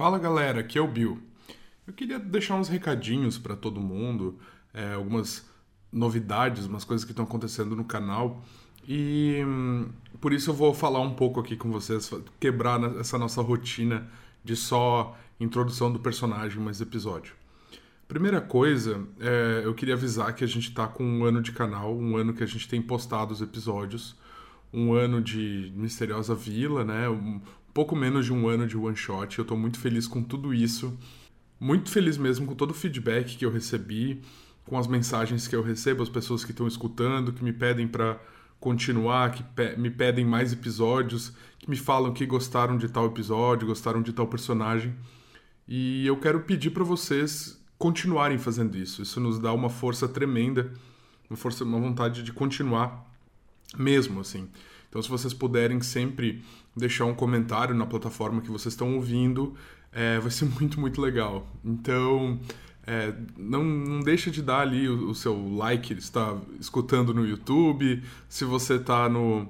Fala galera, aqui é o Bill. Eu queria deixar uns recadinhos para todo mundo, é, algumas novidades, umas coisas que estão acontecendo no canal e hum, por isso eu vou falar um pouco aqui com vocês, quebrar essa nossa rotina de só introdução do personagem mais episódio. Primeira coisa, é, eu queria avisar que a gente está com um ano de canal, um ano que a gente tem postado os episódios, um ano de Misteriosa Vila, né? Pouco menos de um ano de one shot. Eu estou muito feliz com tudo isso, muito feliz mesmo com todo o feedback que eu recebi, com as mensagens que eu recebo, as pessoas que estão escutando, que me pedem para continuar, que pe me pedem mais episódios, que me falam que gostaram de tal episódio, gostaram de tal personagem. E eu quero pedir para vocês continuarem fazendo isso. Isso nos dá uma força tremenda, uma força, uma vontade de continuar mesmo assim. Então, se vocês puderem sempre deixar um comentário na plataforma que vocês estão ouvindo, é, vai ser muito, muito legal. Então, é, não, não deixa de dar ali o, o seu like, está escutando no YouTube. Se você está no,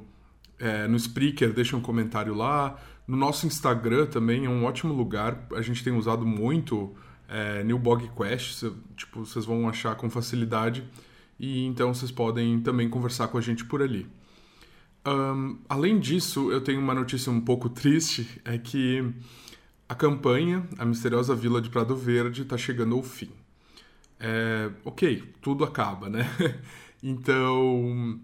é, no Spreaker, deixa um comentário lá. No nosso Instagram também é um ótimo lugar. A gente tem usado muito é, New Bog Quest, tipo, vocês vão achar com facilidade. E então vocês podem também conversar com a gente por ali. Um, além disso, eu tenho uma notícia um pouco triste, é que a campanha, a misteriosa Vila de Prado Verde, está chegando ao fim. É, ok, tudo acaba, né? então,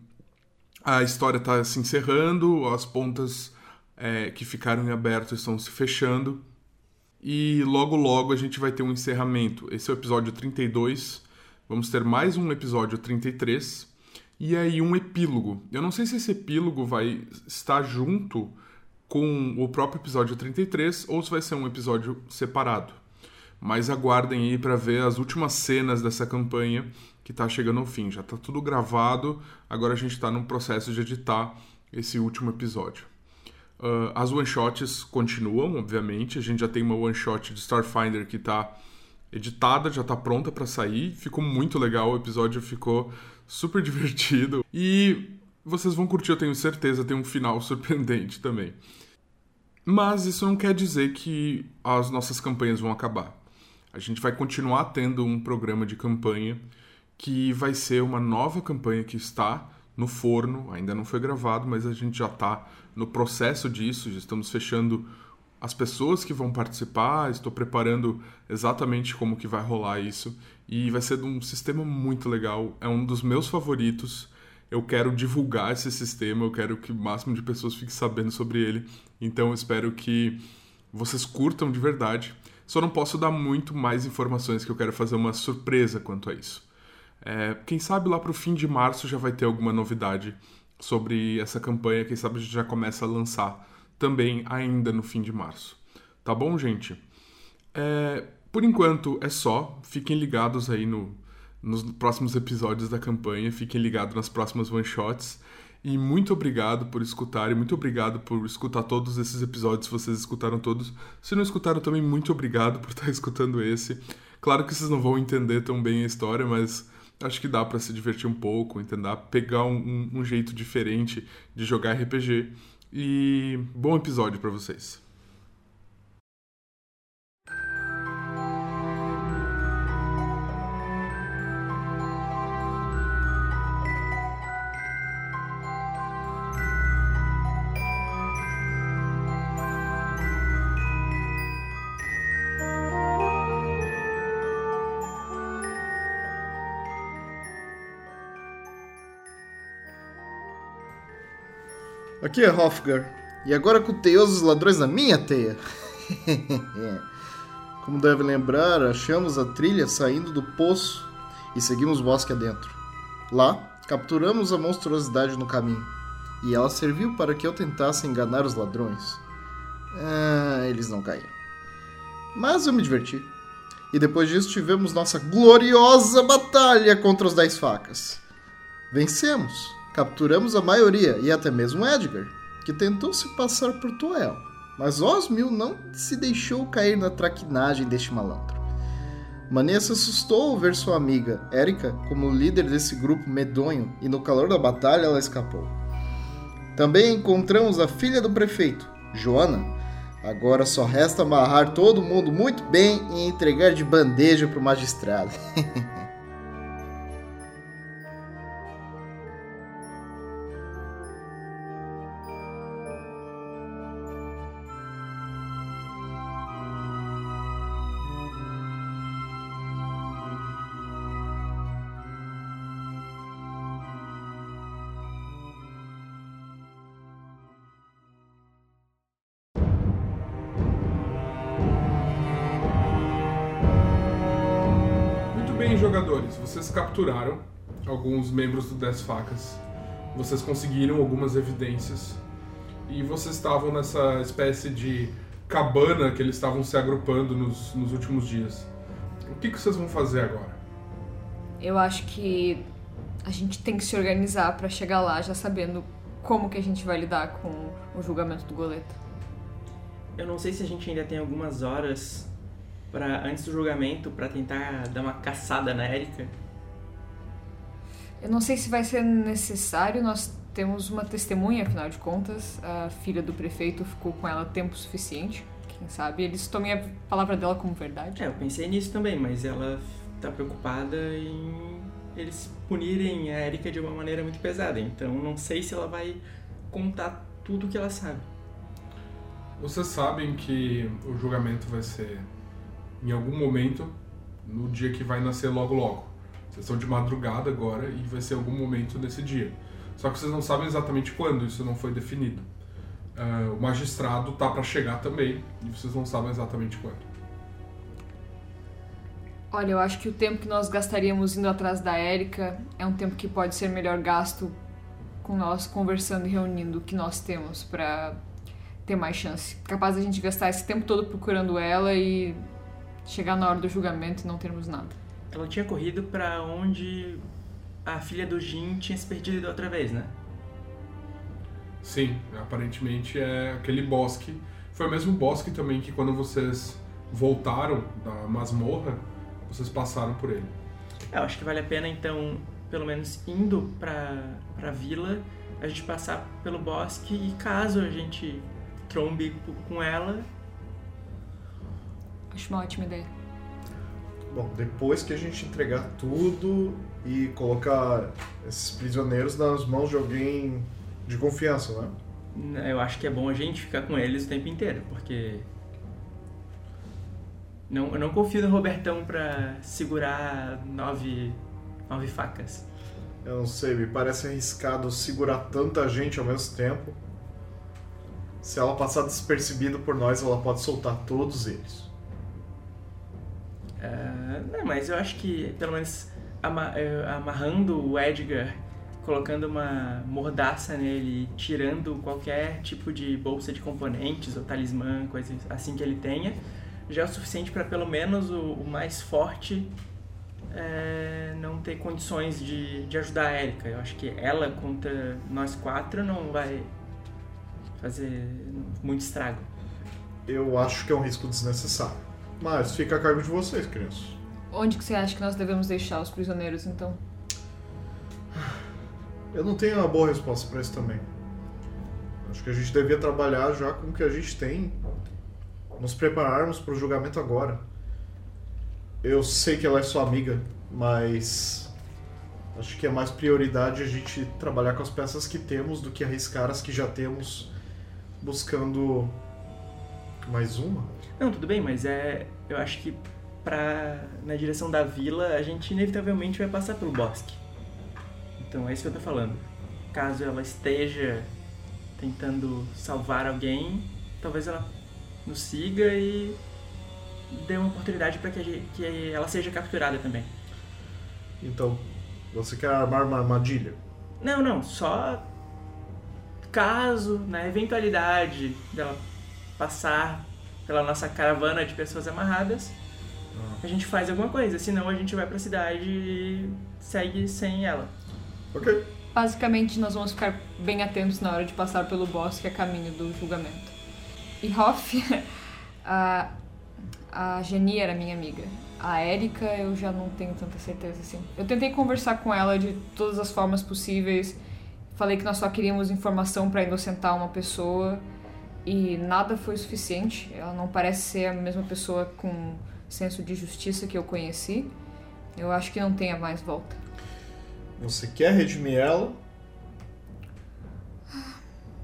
a história está se encerrando, as pontas é, que ficaram em aberto estão se fechando, e logo logo a gente vai ter um encerramento. Esse é o episódio 32. Vamos ter mais um episódio 33 e aí um epílogo. Eu não sei se esse epílogo vai estar junto com o próprio episódio 33 ou se vai ser um episódio separado. Mas aguardem aí para ver as últimas cenas dessa campanha que está chegando ao fim. Já está tudo gravado, agora a gente está no processo de editar esse último episódio. Uh, as one-shots continuam, obviamente. A gente já tem uma one-shot de Starfinder que está editada, já está pronta para sair. Ficou muito legal, o episódio ficou super divertido. E vocês vão curtir, eu tenho certeza, tem um final surpreendente também. Mas isso não quer dizer que as nossas campanhas vão acabar. A gente vai continuar tendo um programa de campanha que vai ser uma nova campanha que está no forno, ainda não foi gravado, mas a gente já está no processo disso, já estamos fechando as pessoas que vão participar, estou preparando exatamente como que vai rolar isso e vai ser um sistema muito legal, é um dos meus favoritos. Eu quero divulgar esse sistema, eu quero que o máximo de pessoas fique sabendo sobre ele. Então eu espero que vocês curtam de verdade. Só não posso dar muito mais informações que eu quero fazer uma surpresa quanto a isso. É, quem sabe lá para o fim de março já vai ter alguma novidade sobre essa campanha. Quem sabe a gente já começa a lançar também ainda no fim de março. Tá bom, gente? É, por enquanto é só. Fiquem ligados aí no, nos próximos episódios da campanha. Fiquem ligados nas próximas one shots. E muito obrigado por escutarem, muito obrigado por escutar todos esses episódios, vocês escutaram todos. Se não escutaram também, muito obrigado por estar escutando esse. Claro que vocês não vão entender tão bem a história, mas acho que dá para se divertir um pouco, entender, pegar um, um jeito diferente de jogar RPG. E bom episódio para vocês. Aqui é Hofgar. E agora com os ladrões na minha teia. Como deve lembrar, achamos a trilha saindo do poço e seguimos o bosque adentro. Lá, capturamos a monstruosidade no caminho. E ela serviu para que eu tentasse enganar os ladrões. Ah, eles não caíram. Mas eu me diverti. E depois disso tivemos nossa gloriosa batalha contra os Dez Facas. Vencemos Capturamos a maioria e até mesmo Edgar, que tentou se passar por Tuel. Mas Osmil não se deixou cair na traquinagem deste malandro. Mania se assustou ao ver sua amiga, Erika, como líder desse grupo medonho e no calor da batalha ela escapou. Também encontramos a filha do prefeito, Joana, Agora só resta amarrar todo mundo muito bem e entregar de bandeja pro magistrado. bem, jogadores. Vocês capturaram alguns membros do Dez Facas. Vocês conseguiram algumas evidências. E vocês estavam nessa espécie de cabana que eles estavam se agrupando nos, nos últimos dias. O que, que vocês vão fazer agora? Eu acho que a gente tem que se organizar pra chegar lá já sabendo como que a gente vai lidar com o julgamento do Goleta. Eu não sei se a gente ainda tem algumas horas para antes do julgamento pra tentar dar uma caçada na Erika. Eu não sei se vai ser necessário, nós temos uma testemunha, afinal de contas. A filha do prefeito ficou com ela tempo suficiente. Quem sabe eles tomem a palavra dela como verdade. É, eu pensei nisso também, mas ela tá preocupada em eles punirem a Erika de uma maneira muito pesada. Então não sei se ela vai contar tudo que ela sabe. Vocês sabem que o julgamento vai ser em algum momento no dia que vai nascer logo logo. Vocês estão de madrugada agora e vai ser algum momento nesse dia. Só que vocês não sabem exatamente quando, isso não foi definido. Ah, o magistrado tá para chegar também e vocês não sabem exatamente quando. Olha, eu acho que o tempo que nós gastaríamos indo atrás da Érica é um tempo que pode ser melhor gasto com nós conversando e reunindo o que nós temos pra ter mais chance. Capaz da gente gastar esse tempo todo procurando ela e chegar na hora do julgamento e não termos nada. Ela tinha corrido pra onde a filha do Jin tinha se perdido da outra vez, né? Sim, aparentemente é aquele bosque. Foi o mesmo bosque também que quando vocês voltaram da masmorra, vocês passaram por ele. É, eu acho que vale a pena então, pelo menos indo pra, pra vila, a gente passar pelo bosque e caso a gente trombe com ela, Acho uma ótima ideia. Bom, depois que a gente entregar tudo e colocar esses prisioneiros nas mãos de alguém de confiança, né? eu acho que é bom a gente ficar com eles o tempo inteiro, porque não, eu não confio no Robertão pra segurar nove, nove facas. Eu não sei, me parece arriscado segurar tanta gente ao mesmo tempo. Se ela passar despercebida por nós, ela pode soltar todos eles. Não, mas eu acho que, pelo menos, ama- eh, amarrando o Edgar, colocando uma mordaça nele, tirando qualquer tipo de bolsa de componentes ou talismã, coisa assim que ele tenha, já é o suficiente para pelo menos o, o mais forte eh, não ter condições de, de ajudar a Erika. Eu acho que ela contra nós quatro não vai fazer muito estrago. Eu acho que é um risco desnecessário. Mas fica a cargo de vocês, crianças. Onde que você acha que nós devemos deixar os prisioneiros, então? Eu não tenho uma boa resposta pra isso também. Acho que a gente devia trabalhar já com o que a gente tem, nos prepararmos para o julgamento agora. Eu sei que ela é sua amiga, mas acho que é mais prioridade a gente trabalhar com as peças que temos do que arriscar as que já temos, buscando mais uma. Não, tudo bem, mas é. Eu acho que pra, na direção da vila a gente inevitavelmente vai passar pelo bosque. Então é isso que eu tô falando. Caso ela esteja tentando salvar alguém, talvez ela nos siga e dê uma oportunidade para que, que ela seja capturada também. Então, você quer armar uma armadilha? Não, não, só caso, na eventualidade dela passar pela nossa caravana de pessoas amarradas, a gente faz alguma coisa, senão a gente vai pra cidade e segue sem ela. Ok. Basicamente, nós vamos ficar bem atentos na hora de passar pelo bosque a caminho do julgamento. E Hoff, a, a Geni era minha amiga. A Erika, eu já não tenho tanta certeza assim. Eu tentei conversar com ela de todas as formas possíveis. Falei que nós só queríamos informação para inocentar uma pessoa. e nada foi suficiente. Ela não parece ser a mesma pessoa com senso de justiça que eu conheci. Eu acho que não tenha mais volta. Você quer redimir ela?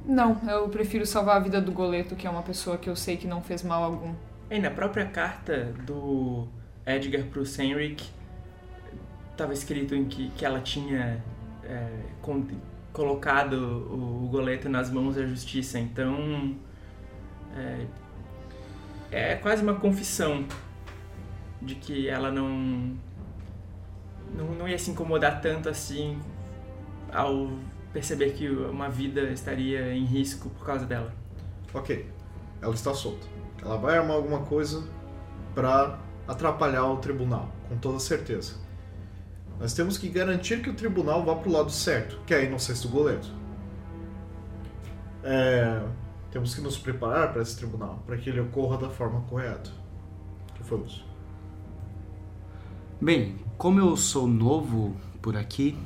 Não, eu prefiro salvar a vida do Goleto, que é uma pessoa que eu sei que não fez mal algum. E na própria carta do Edgar pro Senric, estava escrito em que, que ela tinha é, con- colocado o, o Goleto nas mãos da justiça. Então, é, é quase uma confissão de que ela não, não, não ia se incomodar tanto assim ao perceber que uma vida estaria em risco por causa dela. Ok, ela está solta. Ela vai armar alguma coisa para atrapalhar o tribunal, com toda certeza. Nós temos que garantir que o tribunal vá para o lado certo, que é a inocência do goleiro. É, temos que nos preparar para esse tribunal, para que ele ocorra da forma correta. Que foi isso? Bem, como eu sou novo por aqui,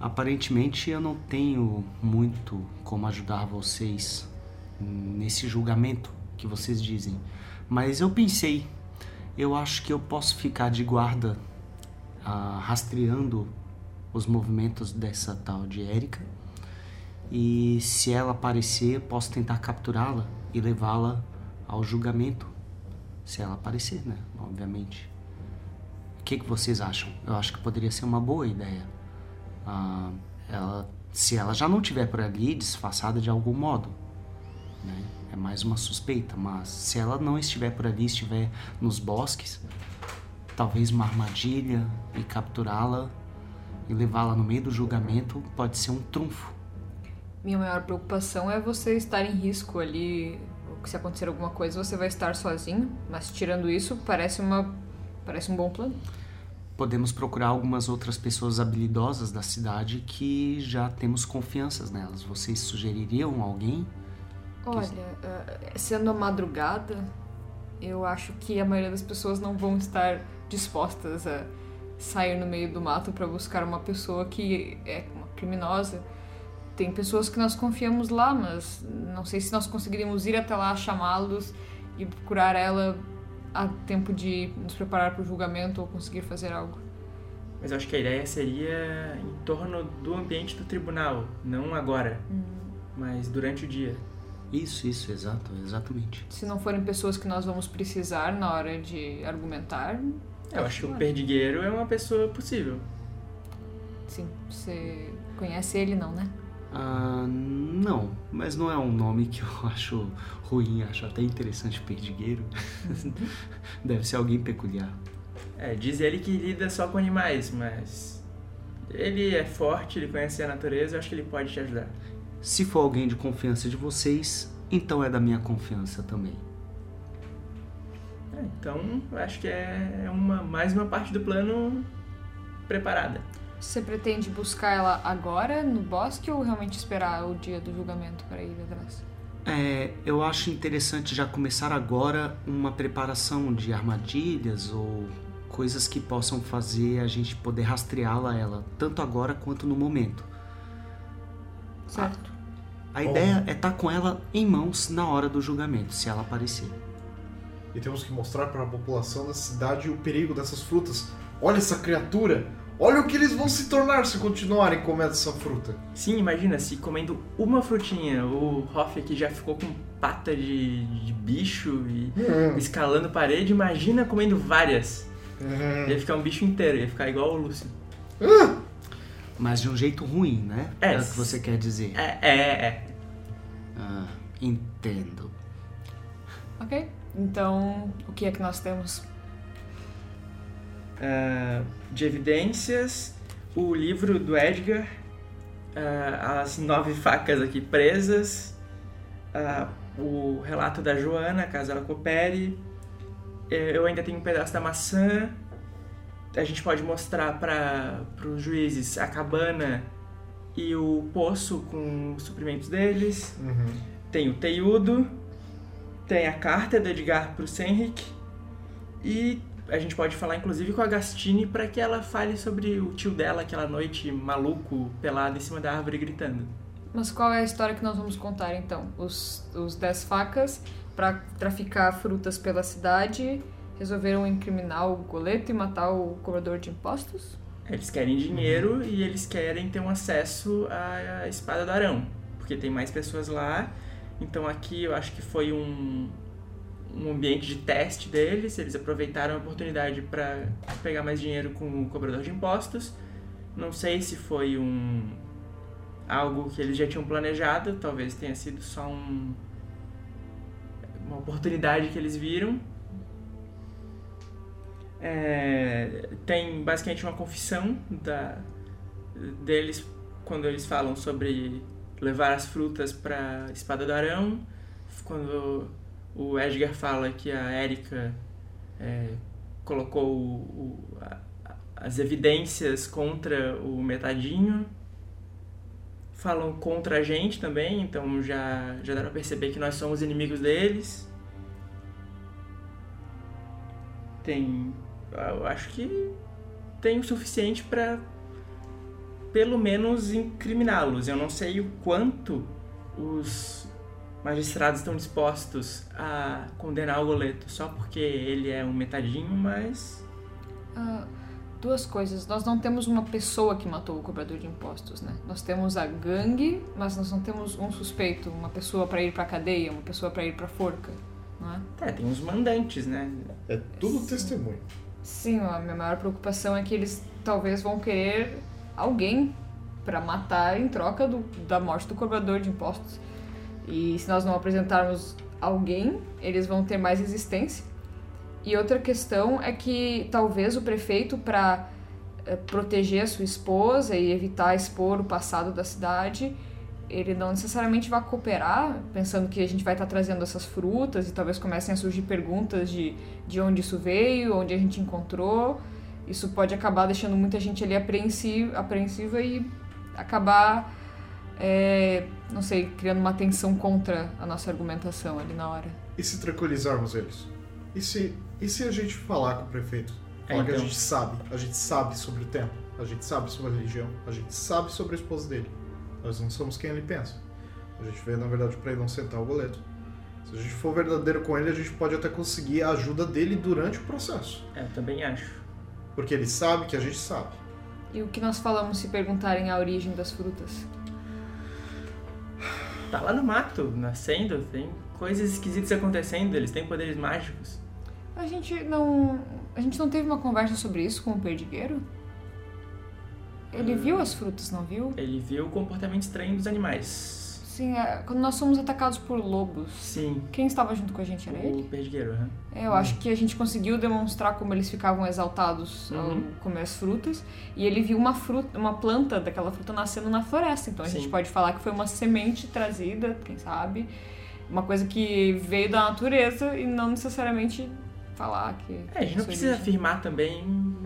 aparentemente eu não tenho muito como ajudar vocês nesse julgamento que vocês dizem. Mas eu pensei, eu acho que eu posso ficar de guarda ah, rastreando os movimentos dessa tal de Erika. E se ela aparecer, posso tentar capturá-la e levá-la ao julgamento. Se ela aparecer, né? Obviamente. O que, que vocês acham? Eu acho que poderia ser uma boa ideia. Ah, ela, se ela já não estiver por ali, disfarçada de algum modo. Né? É mais uma suspeita, mas se ela não estiver por ali, estiver nos bosques, talvez uma armadilha e capturá-la e levá-la no meio do julgamento pode ser um trunfo. Minha maior preocupação é você estar em risco ali. Se acontecer alguma coisa, você vai estar sozinho. Mas tirando isso, parece uma parece um bom plano. Podemos procurar algumas outras pessoas habilidosas da cidade que já temos confianças nelas. Vocês sugeririam alguém? Olha, eh, sendo a madrugada, eu acho que a maioria das pessoas não vão estar dispostas a sair no meio do mato para buscar uma pessoa que é uma criminosa. Tem pessoas que nós confiamos lá, mas não sei se nós conseguiríamos ir até lá, chamá-los e procurar ela a tempo de nos preparar para o julgamento ou conseguir fazer algo. Mas eu acho que a ideia seria em torno do ambiente do tribunal, não agora, mas durante o dia. Isso, isso, exato, exatamente. Se não forem pessoas que nós vamos precisar na hora de argumentar, Eu acho que o perdigueiro é uma pessoa possível. sim, você conhece ele não, né? Ah, não, mas não é um nome que eu acho ruim, acho até interessante perdigueiro. Deve ser alguém peculiar. É, diz ele que lida só com animais, mas ele é forte, ele conhece a natureza, eu acho que ele pode te ajudar. Se for alguém de confiança de vocês, então é da minha confiança também. É, então, eu acho que é uma, mais uma parte do plano preparada. Você pretende buscar ela agora no bosque ou realmente esperar o dia do julgamento para ir atrás? É, eu acho interessante já começar agora uma preparação de armadilhas ou coisas que possam fazer a gente poder rastreá-la ela, tanto agora quanto no momento. Certo. A ideia é estar com ela em mãos na hora do julgamento, se ela aparecer. E temos que mostrar para a população da cidade o perigo dessas frutas. Olha essa criatura! Olha o que eles vão se tornar se continuarem comendo essa fruta. Sim, imagina se comendo uma frutinha, o Hoff aqui já ficou com pata de, de bicho e Hum. escalando parede, imagina comendo várias. Hum. Ia ficar um bicho inteiro, ia ficar igual o Lúcio. Mas de um jeito ruim, né? É. o que você quer dizer. É, é, é. Ah, entendo. Ok. Então, o que é que nós temos? Ah, de evidências, o livro do Edgar, ah, as nove facas aqui presas, ah, o relato da Joana, caso ela coopere. Eh, Eu ainda tenho um pedaço da maçã. A gente pode mostrar para os juízes a cabana e o poço com os suprimentos deles. Uhum. Tem o Teiudo, tem a carta do Edgar pro Senric e a gente pode falar inclusive com a Gastine para que ela fale sobre o tio dela aquela noite maluco, pelado em cima da árvore gritando. Mas qual é a história que nós vamos contar então? Os, os dez facas, para traficar frutas pela cidade, resolveram incriminar o goleto e matar o cobrador de impostos? Eles querem dinheiro e eles querem ter um acesso à espada do Arão, porque tem mais pessoas lá. Então aqui eu acho que foi um, um ambiente de teste deles, eles aproveitaram a oportunidade para pegar mais dinheiro com o cobrador de impostos. Não sei se foi um algo que eles já tinham planejado, talvez tenha sido só um, uma oportunidade que eles viram. É, tem basicamente uma confissão da, deles quando eles falam sobre levar as frutas para espada do Arão, quando o Edgar fala que a Erika é, colocou o, o, a, as evidências contra o Metadinho falam contra a gente também, então já, já dá pra perceber que nós somos inimigos deles. Tem. Eu acho que tem o suficiente para pelo menos incriminá-los. Eu não sei o quanto os magistrados estão dispostos a condenar o Goleto só porque ele é um metadinho, mas. Uh duas coisas. Nós não temos uma pessoa que matou o cobrador de impostos, né? Nós temos a gangue, mas nós não temos um suspeito, uma pessoa para ir para cadeia, uma pessoa para ir para forca, não é? É, tem os mandantes, né? É tudo Sim. testemunho. Sim, a minha maior preocupação é que eles talvez vão querer alguém para matar em troca do, da morte do cobrador de impostos. E se nós não apresentarmos alguém, eles vão ter mais resistência e outra questão é que talvez o prefeito, para é, proteger a sua esposa e evitar expor o passado da cidade, ele não necessariamente vai cooperar, pensando que a gente vai estar tá trazendo essas frutas e talvez comecem a surgir perguntas de, de onde isso veio, onde a gente encontrou. Isso pode acabar deixando muita gente ali apreensiva, apreensiva e acabar, é, não sei, criando uma tensão contra a nossa argumentação ali na hora. E se tranquilizarmos eles? E se e se a gente falar com o prefeito? Falar é, então... que a então. gente sabe, a gente sabe sobre o tempo, a gente sabe sobre a religião, a gente sabe sobre a esposa dele. Nós não somos quem ele pensa. A gente veio, na verdade, para inocentar o boleto. Se a gente for verdadeiro com ele, a gente pode até conseguir a ajuda dele durante o processo. É, eu também acho. Porque ele sabe que a gente sabe. E o que nós falamos se perguntarem a origem das frutas? Tá lá no mato, nascendo, tem coisas esquisitas acontecendo, eles têm poderes mágicos. A gente não. A gente não teve uma conversa sobre isso com o perdigueiro? Ele hum. viu as frutas, não viu? Ele viu o comportamento estranho dos animais. Sim, é, quando nós fomos atacados por lobos. Sim. Quem estava junto com a gente era o ele? O perdigueiro, uhum. É, eu hum. acho que a gente conseguiu demonstrar como eles ficavam exaltados ao uhum. comer as frutas. E ele viu uma fruta, uma planta daquela fruta nascendo na floresta. Então a Sim. gente pode falar que foi uma semente trazida, quem sabe. Uma coisa que veio da natureza e não necessariamente falar que. É, a gente não precisa origem. afirmar também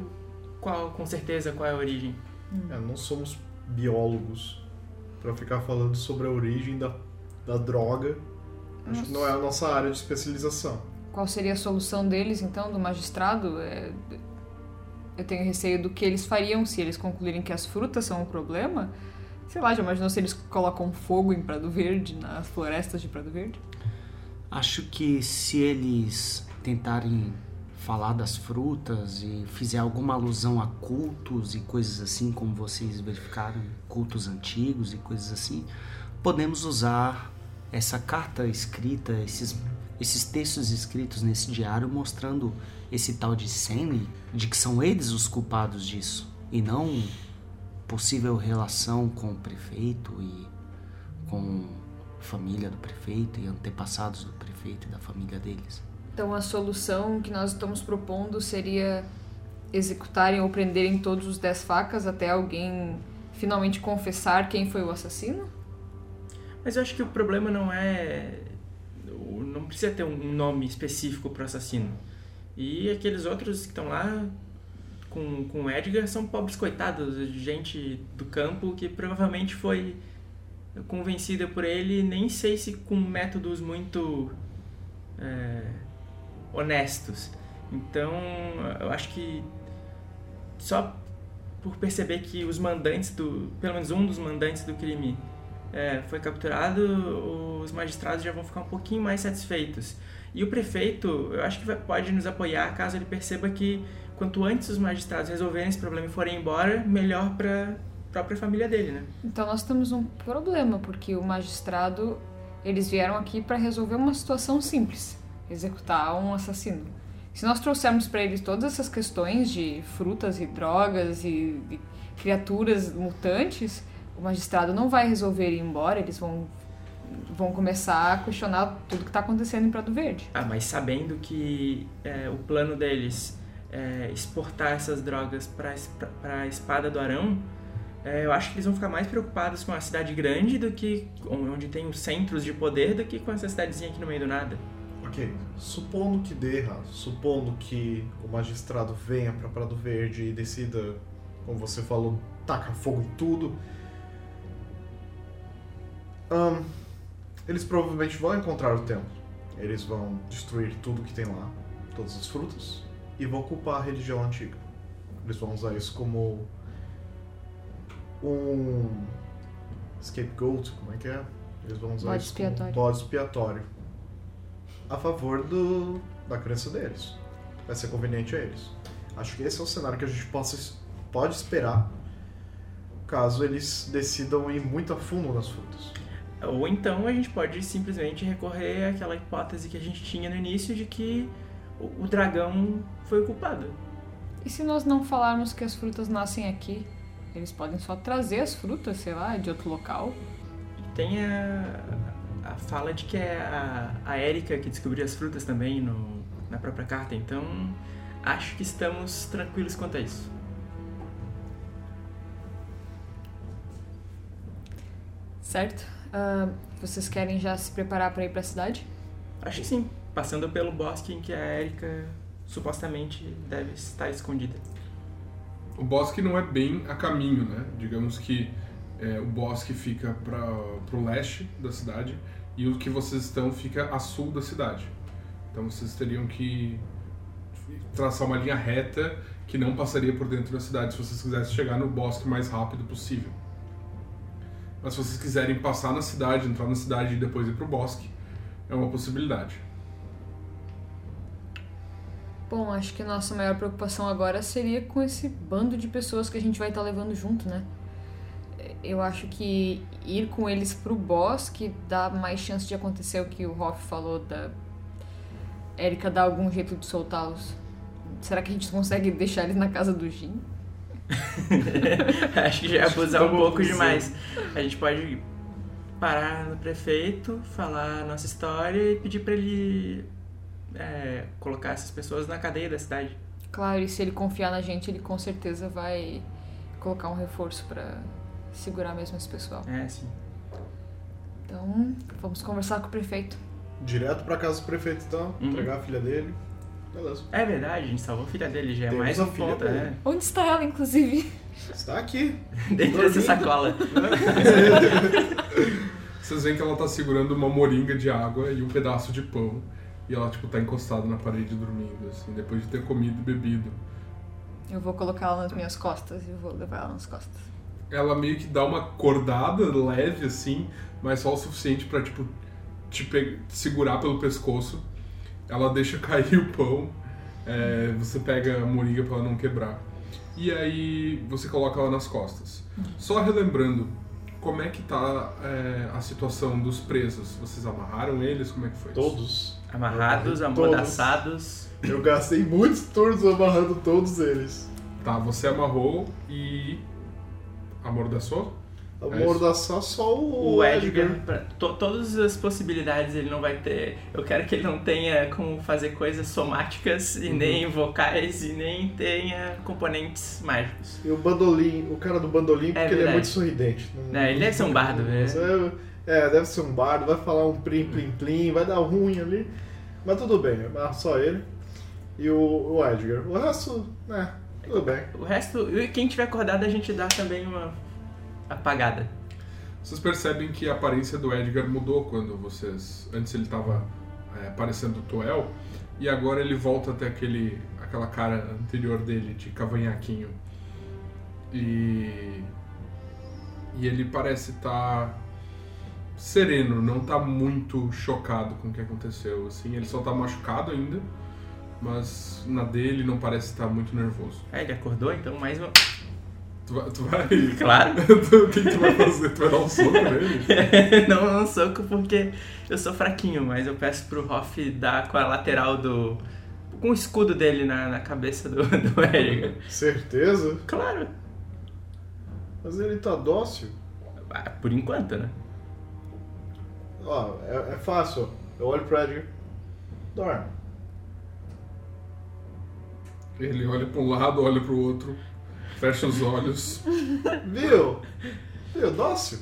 qual, com certeza qual é a origem. Hum. É, não somos biólogos para ficar falando sobre a origem da, da droga. Nossa. Acho que não é a nossa área de especialização. Qual seria a solução deles, então, do magistrado? É... Eu tenho receio do que eles fariam se eles concluírem que as frutas são o problema. Sei lá, já imaginou se eles colocam fogo em Prado Verde, nas florestas de Prado Verde? Acho que se eles tentarem falar das frutas e fizer alguma alusão a cultos e coisas assim, como vocês verificaram, cultos antigos e coisas assim, podemos usar essa carta escrita, esses, esses textos escritos nesse diário mostrando esse tal de Senley, de que são eles os culpados disso e não possível relação com o prefeito e com família do prefeito e antepassados do prefeito e da família deles. Então a solução que nós estamos propondo seria executarem ou prenderem todos os dez facas até alguém finalmente confessar quem foi o assassino? Mas eu acho que o problema não é. Não precisa ter um nome específico para o assassino. E aqueles outros que estão lá com, com o Edgar são pobres coitados, gente do campo que provavelmente foi convencida por ele, nem sei se com métodos muito. É, honestos. Então, eu acho que só por perceber que os mandantes do, pelo menos um dos mandantes do crime é, foi capturado, os magistrados já vão ficar um pouquinho mais satisfeitos. E o prefeito, eu acho que vai, pode nos apoiar caso ele perceba que quanto antes os magistrados resolverem esse problema e forem embora, melhor para a própria família dele, né? Então nós temos um problema, porque o magistrado, eles vieram aqui para resolver uma situação simples, executar um assassino. Se nós trouxermos para eles todas essas questões de frutas e drogas e, criaturas mutantes, o magistrado não vai resolver ir embora, eles vão vão começar a questionar tudo que está acontecendo em Prado Verde. Ah, mas sabendo que é, o plano deles é exportar essas drogas para a espada do Arão, é, eu acho que eles vão ficar mais preocupados com a cidade grande do que onde tem os centros de poder do que com essa cidadezinha aqui no meio do nada. Ok, supondo que dê errado, supondo que o magistrado venha para Prado Verde e decida, como você falou, tacar fogo em tudo, eles provavelmente vão encontrar o templo. Eles vão destruir tudo que tem lá, todas as frutas, e vão culpar a religião antiga. Eles vão usar isso como um scapegoat, como é que é? Eles vão usar Bode isso como expiatório. um bode expiatório a favor do, da crença deles. Vai ser conveniente a eles. Acho que esse é o cenário que a gente possa, pode esperar caso eles decidam ir muito a fundo nas frutas. Ou então a gente pode simplesmente recorrer àquela hipótese que a gente tinha no início de que o, o dragão foi o culpado. E se nós não falarmos que as frutas nascem aqui? Eles podem só trazer as frutas, sei lá, de outro local. Tem a, a fala de que é a, a Erika que descobriu as frutas também no, na própria carta, então acho que estamos tranquilos quanto a isso. Certo? Ah, vocês querem já se preparar para ir para a cidade? Acho que sim, passando pelo bosque em que a Erika supostamente deve estar escondida. O bosque não é bem a caminho, né? Digamos que é, o bosque fica para o leste da cidade e o que vocês estão fica a sul da cidade. Então vocês teriam que traçar uma linha reta que não passaria por dentro da cidade se vocês quisessem chegar no bosque o mais rápido possível. Mas se vocês quiserem passar na cidade, entrar na cidade e depois ir para o bosque, é uma possibilidade. Bom, acho que a nossa maior preocupação agora seria com esse bando de pessoas que a gente vai estar levando junto, né? Eu acho que ir com eles pro bosque dá mais chance de acontecer o que o Hoff falou da Erika dar algum jeito de soltá-los. Será que a gente consegue deixar eles na casa do Jin? Acho que já é abusar um pouco demais. A gente pode parar no prefeito, falar a nossa história e pedir pra ele é, colocar essas pessoas na cadeia da cidade. Claro, e se ele confiar na gente, ele com certeza vai colocar um reforço pra segurar mesmo esse pessoal. É, sim. Então, vamos conversar com o prefeito. Direto pra casa do prefeito, então, Uhum. entregar a filha dele. Beleza. É verdade, a gente salvou a filha dele, já é Temos mais a um filha né? Onde está ela, inclusive? Está aqui. Dentro dessa sacola. Vocês veem que ela tá segurando uma moringa de água e um pedaço de pão. E ela, tipo, tá encostada na parede dormindo, assim, depois de ter comido e bebido. Eu vou colocar ela nas minhas costas e vou levar ela nas costas. Ela meio que dá uma acordada leve, assim, mas só o suficiente pra, tipo, te pe- segurar pelo pescoço. Ela deixa cair o pão. é, você pega a moringa pra ela não quebrar. E aí você coloca ela nas costas. Só relembrando, como é que tá é, a situação dos presos? Vocês amarraram eles? Como é que foi? isso? Todos. Amarrados, Todos. amordaçados. Eu gastei muitos turnos amarrando todos eles. Tá, você amarrou e amordaçou? Amordaçar só o, O Edgar, pra to- todas as possibilidades ele não vai ter. Eu quero que ele não tenha como fazer coisas somáticas e nem vocais e nem tenha componentes mágicos. E o bandolim, o cara do bandolim, porque ele é muito sorridente. Não- É, ele deve ser um bardo, né? É, é, deve ser um bardo, vai falar um plim plim plim, vai dar ruim ali. Mas tudo bem, é só ele. E o, o Edgar. O resto, né, tudo bem. O resto, e quem tiver acordado, a gente dá também uma apagada. Vocês percebem que a aparência do Edgar mudou quando vocês. Antes ele tava é, parecendo o Toel, e agora ele volta até aquele, aquela cara anterior dele, de cavanhaquinho. E. E ele parece estar sereno, não tá muito chocado com o que aconteceu, assim. Ele só tá machucado ainda, mas na dele não parece estar muito nervoso. É, ele acordou, então mais uma. Tu vai... Tu vai... Claro. o que, que tu vai fazer? Tu vai dar um soco nele? não, não soco porque eu sou fraquinho, mas eu peço pro Hoff dar com a lateral do. com o escudo dele na, na cabeça do, do Edgar. Certeza? Claro. Mas ele tá dócil. Ah, Por enquanto, né? Ó, é, é fácil. Eu olho pro Edgar. Dorme. Ele olha pra um lado, olha pro outro, fecha os olhos. Viu? Viu? Dócil.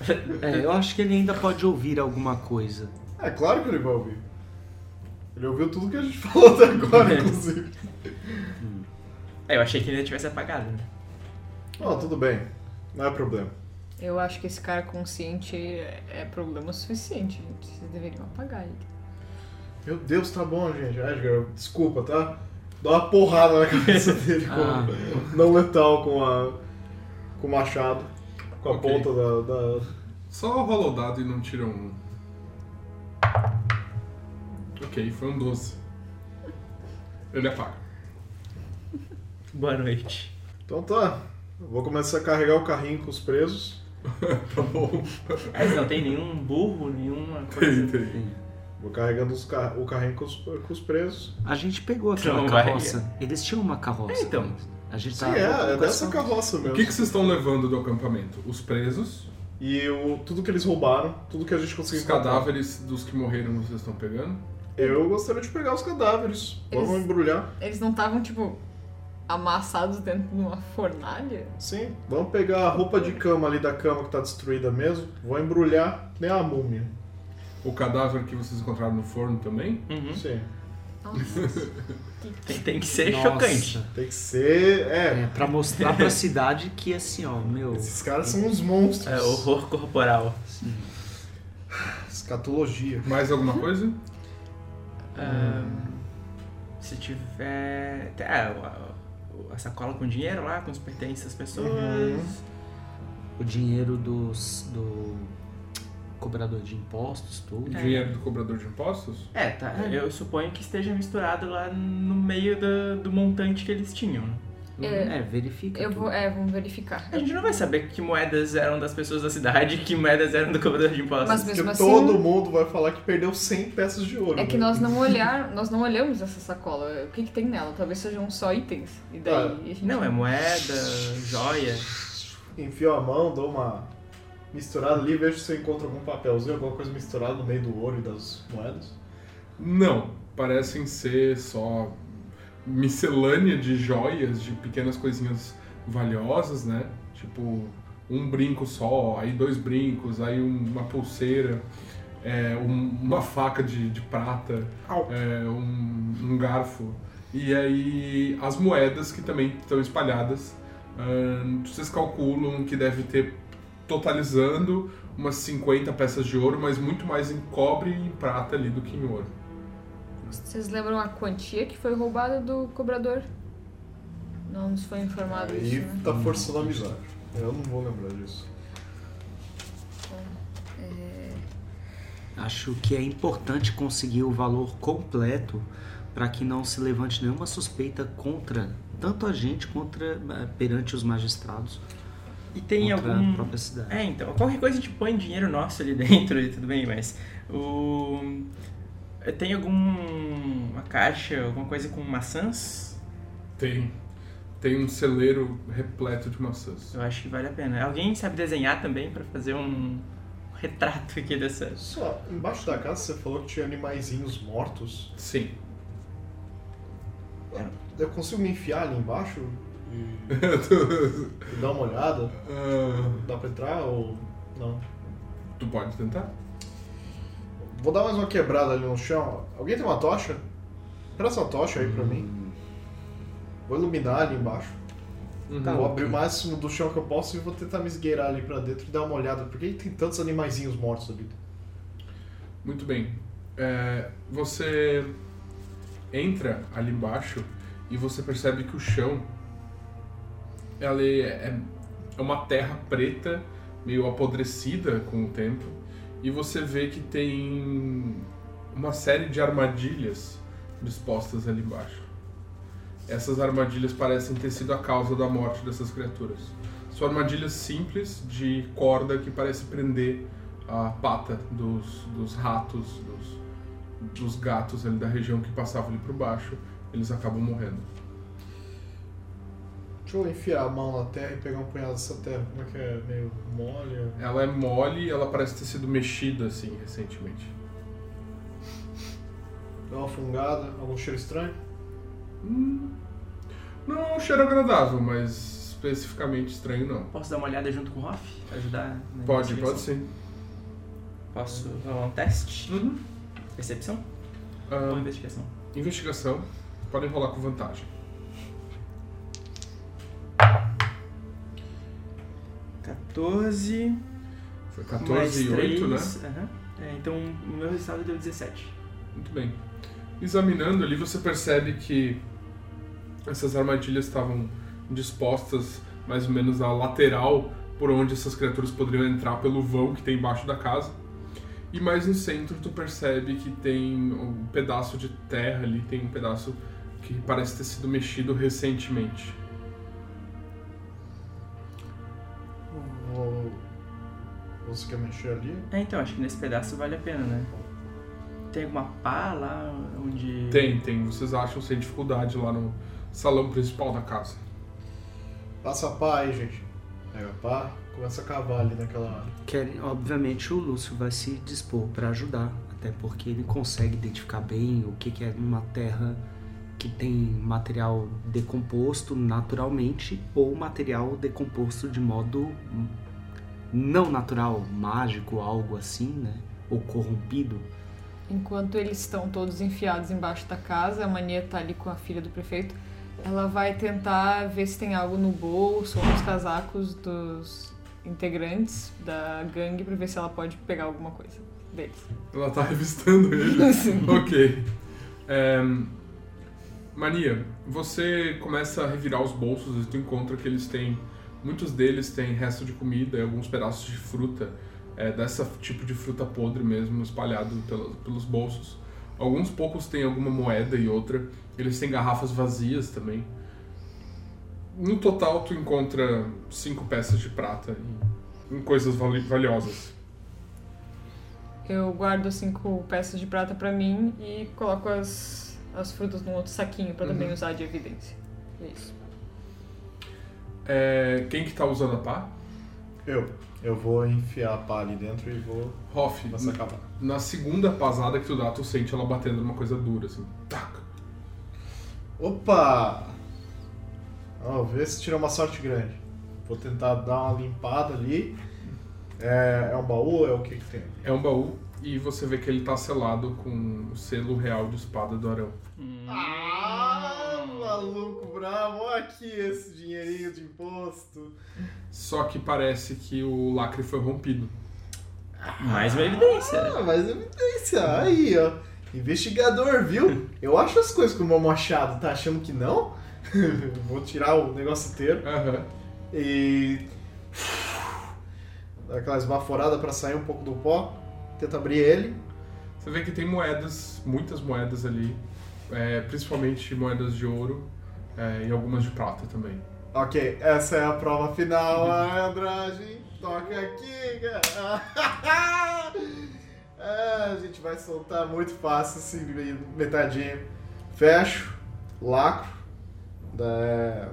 É, eu acho que ele ainda pode ouvir alguma coisa. É claro que ele vai ouvir. Ele ouviu tudo que a gente falou até agora, inclusive. É, eu achei que ele ainda tivesse apagado, né? Ó, tudo bem. Não é problema. Eu acho que esse cara consciente é é problema suficiente, gente. Vocês deveriam apagar ele. Meu Deus, tá bom, gente. Edgar, desculpa, tá? Dá uma porrada na cabeça dele com Ah. não letal com a com o machado, com a Ok. ponta da, da- Só rola o dado e não tira um. Ok, foi um 12. Ele apaga. Boa noite. Então tá. Eu vou começar a carregar o carrinho com os presos. Tá bom. Mas não tem nenhum burro, nenhuma Tem, coisa. tem. Vou carregando os ca- o carrinho com os, com os presos. A gente pegou aquela Então, vai. carroça. Eles tinham uma carroça. É, então. A gente Sim, tá é, é com dessa essa- carroça O mesmo. que, que vocês estão levando do acampamento? Os presos, E o, tudo que eles roubaram, tudo que a gente conseguiu os encontrar. cadáveres dos que morreram vocês estão pegando? Eu gostaria de pegar os cadáveres. Vamos Eles- embrulhar. Eles não estavam, tipo, amassados dentro de uma fornalha? Sim, vamos pegar a roupa de cama ali da cama que tá destruída mesmo. Vou embrulhar nem a múmia. O cadáver que vocês encontraram no forno também? Uhum. Sim. Nossa. Tem, tem que ser Nossa. chocante. Tem que ser. É, É, pra mostrar pra cidade que assim, ó, meu. esses caras são uns monstros. É, horror corporal. Escatologia. Mais alguma coisa? Ahn, se tiver. É, a, a- a sacola com dinheiro lá, com os pertences das pessoas. Uhum. O dinheiro dos. do cobrador de impostos, tudo. Dinheiro do cobrador de impostos? É, tá. Eu suponho que esteja misturado lá no meio do, do montante que eles tinham. né? É, É, verifica. eu tudo. vou, é, vamos verificar. A gente não vai saber que moedas eram das pessoas da cidade e que moedas eram do cobrador de impostos. Mas Porque mesmo assim, todo mundo vai falar que perdeu 100 peças de ouro. é que né? nós não olhar, nós não olhamos essa sacola. O que, que tem nela? Talvez sejam só itens. E daí Ah, a gente Não, é moeda, joia. Enfio a mão, dou uma misturada ali, vejo se eu encontro algum papelzinho, alguma coisa misturada no meio do ouro e das moedas. Não, parecem ser só miscelânea de joias, de pequenas coisinhas valiosas, né? Tipo, um brinco só, aí dois brincos, aí um- uma pulseira, é, um- uma faca de, de prata, é, um, um garfo. E aí as moedas que também estão espalhadas. ahn, vocês calculam que deve ter, totalizando, umas 50 peças de ouro, mas muito mais em cobre e em prata ali do que em ouro. Vocês lembram a quantia que foi roubada do cobrador? Não nos foi informado Aí isso, né? tá forçando a amizade. Eu não vou lembrar disso. Acho que é importante conseguir o valor completo para que não se levante nenhuma suspeita contra tanto a gente contra eh, perante os magistrados E tem contra algum. a própria cidade. É, então, qualquer coisa a gente põe dinheiro nosso ali dentro e tudo bem, mas o. Tem alguma caixa, alguma coisa com maçãs? Tem. Tem um celeiro repleto de maçãs. Eu acho que vale a pena. Alguém sabe desenhar também pra fazer um retrato aqui dessa. Só, embaixo da casa você falou que tinha animaizinhos mortos. Sim. Eu consigo me enfiar ali embaixo e, dar uma olhada? Ah, Dá pra entrar ou não? tu pode tentar? Vou dar mais uma quebrada ali no chão. Alguém tem uma tocha? Presta uma tocha aí pra mim. Vou iluminar ali embaixo. Tá, vou abrir o máximo do chão que eu posso e vou tentar me esgueirar ali pra dentro e dar uma olhada. Por que tem tantos animaizinhos mortos ali? Muito bem. É, você entra ali embaixo e você percebe que o chão ela é, é uma terra preta meio apodrecida com o tempo, e você vê que tem uma série de armadilhas dispostas ali embaixo. Essas armadilhas parecem ter sido a causa da morte dessas criaturas. São armadilhas simples de corda que parece prender a pata dos, dos ratos, dos, dos gatos ali da região que passavam ali por baixo. Eles acabam morrendo. Deixa eu enfiar a mão na terra e pegar um punhado dessa terra. Como é que é? Meio mole? Ela é mole e ela parece ter sido mexida assim recentemente. Dá uma fungada, algum cheiro estranho? Hum, não é um cheiro agradável, mas especificamente estranho não. Posso dar uma olhada junto com o Hoff? Ajudar na Pode, investigação? pode sim. Posso rolar um teste? Uhum. Percepção Ah, ou investigação? investigação, podem rolar com vantagem. 14. Foi mais 14 e 8, né? 3, aham. É, então o meu resultado deu 17. Muito bem. Examinando ali, você percebe que essas armadilhas estavam dispostas mais ou menos à lateral por onde essas criaturas poderiam entrar pelo vão que tem embaixo da casa. E mais no centro tu percebe que tem um pedaço de terra ali, tem um pedaço que parece ter sido mexido recentemente. Vou... Você quer mexer ali? É, então, acho que nesse pedaço vale a pena, né? Tem alguma pá lá onde. Tem, tem. Vocês acham sem dificuldade lá no salão principal da casa. Passa a pá aí, gente. Pega a pá, começa a cavar ali naquela área. Querem, obviamente o Lúcio vai se dispor para ajudar, até porque ele consegue identificar bem o que, que é uma terra que tem material decomposto naturalmente ou material decomposto de modo não natural, mágico, algo assim, né? Ou corrompido. Enquanto eles estão todos enfiados embaixo da casa, a Mania tá ali com a filha do prefeito. Ela vai tentar ver se tem algo no bolso ou nos casacos dos integrantes da gangue pra ver se ela pode pegar alguma coisa deles. Ela tá revistando ele. Sim. ok. É, Mania, você começa a revirar os bolsos e tu encontra que eles têm. Muitos deles têm resto de comida alguns pedaços de fruta, é, dessa tipo de fruta podre mesmo, espalhado pelos bolsos. Alguns poucos têm alguma moeda e outra. Eles têm garrafas vazias também. No total, tu encontra cinco peças de prata em, em coisas vali- valiosas. Eu guardo cinco peças de prata pra mim e coloco as, as frutas num outro saquinho pra também Uhum. usar de evidência. É isso. É, quem que tá usando a pá? Eu. Eu vou enfiar a pá ali dentro e vou Hoff, a. Na segunda pasada que tu dá, tu sente ela batendo numa coisa dura, assim. Taca. Opa! Vamos ver se tira uma sorte grande. Vou tentar dar uma limpada ali. É, é um baú? É o que que tem? É um baú e você vê que ele tá selado com o selo real de espada do Arão. Ah, maluco bravo! Olha aqui esse dinheirinho de imposto. Só que parece que o lacre foi rompido. Mais uma evidência. Ah, mas evidência. Aí, ó. Investigador, viu? Eu acho as coisas com o meu machado. Tá achando que não? Vou tirar o negócio inteiro. Aham. E. Dá aquela esbaforada pra sair um pouco do pó. Tenta abrir ele. Você vê que tem moedas, muitas moedas ali. é, principalmente moedas de ouro é, e algumas de prata também. Ok, essa é a prova final, Andrade. Toca aqui, cara. É, a gente vai soltar muito fácil assim, metadinho. Fecho, lacro. É,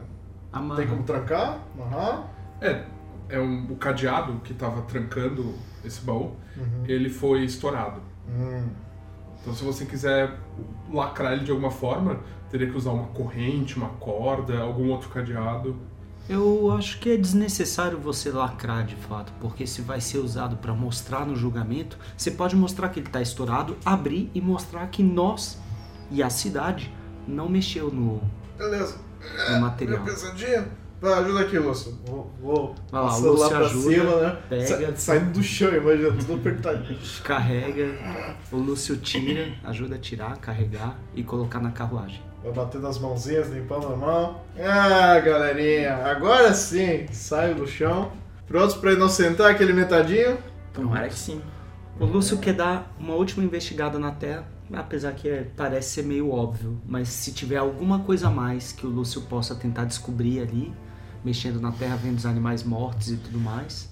Amarra. tem como trancar? Aham. É, é um, o cadeado que tava trancando esse baú, Uhum. ele foi estourado. Hum. Então se você quiser lacrar ele de alguma forma, teria que usar uma corrente, uma corda, algum outro cadeado. Eu acho que é desnecessário você lacrar de fato, porque se vai ser usado para mostrar no julgamento, você pode mostrar que ele está estourado, abrir e mostrar que nós e a cidade não mexeu no, Beleza. no material. Minha pesadinha. Vai, ajuda aqui, Lúcio. Vou, vou Vai lá, Lúcio lá pra ajuda, cima, né? pega. Sa- saindo do chão, imagina, tudo apertadinho. Carrega, o Lúcio tira, ajuda a tirar, carregar e colocar na carruagem. Vai batendo as mãozinhas, limpando a mão. Ah, galerinha, agora sim, saio do chão. Prontos pra inocentar aquele metadinho? Tomara que sim. O Lúcio quer dar uma última investigada na Terra, apesar que é- parece ser meio óbvio, mas se tiver alguma coisa a mais que o Lúcio possa tentar descobrir ali, mexendo na Terra, vendo os animais mortos e tudo mais,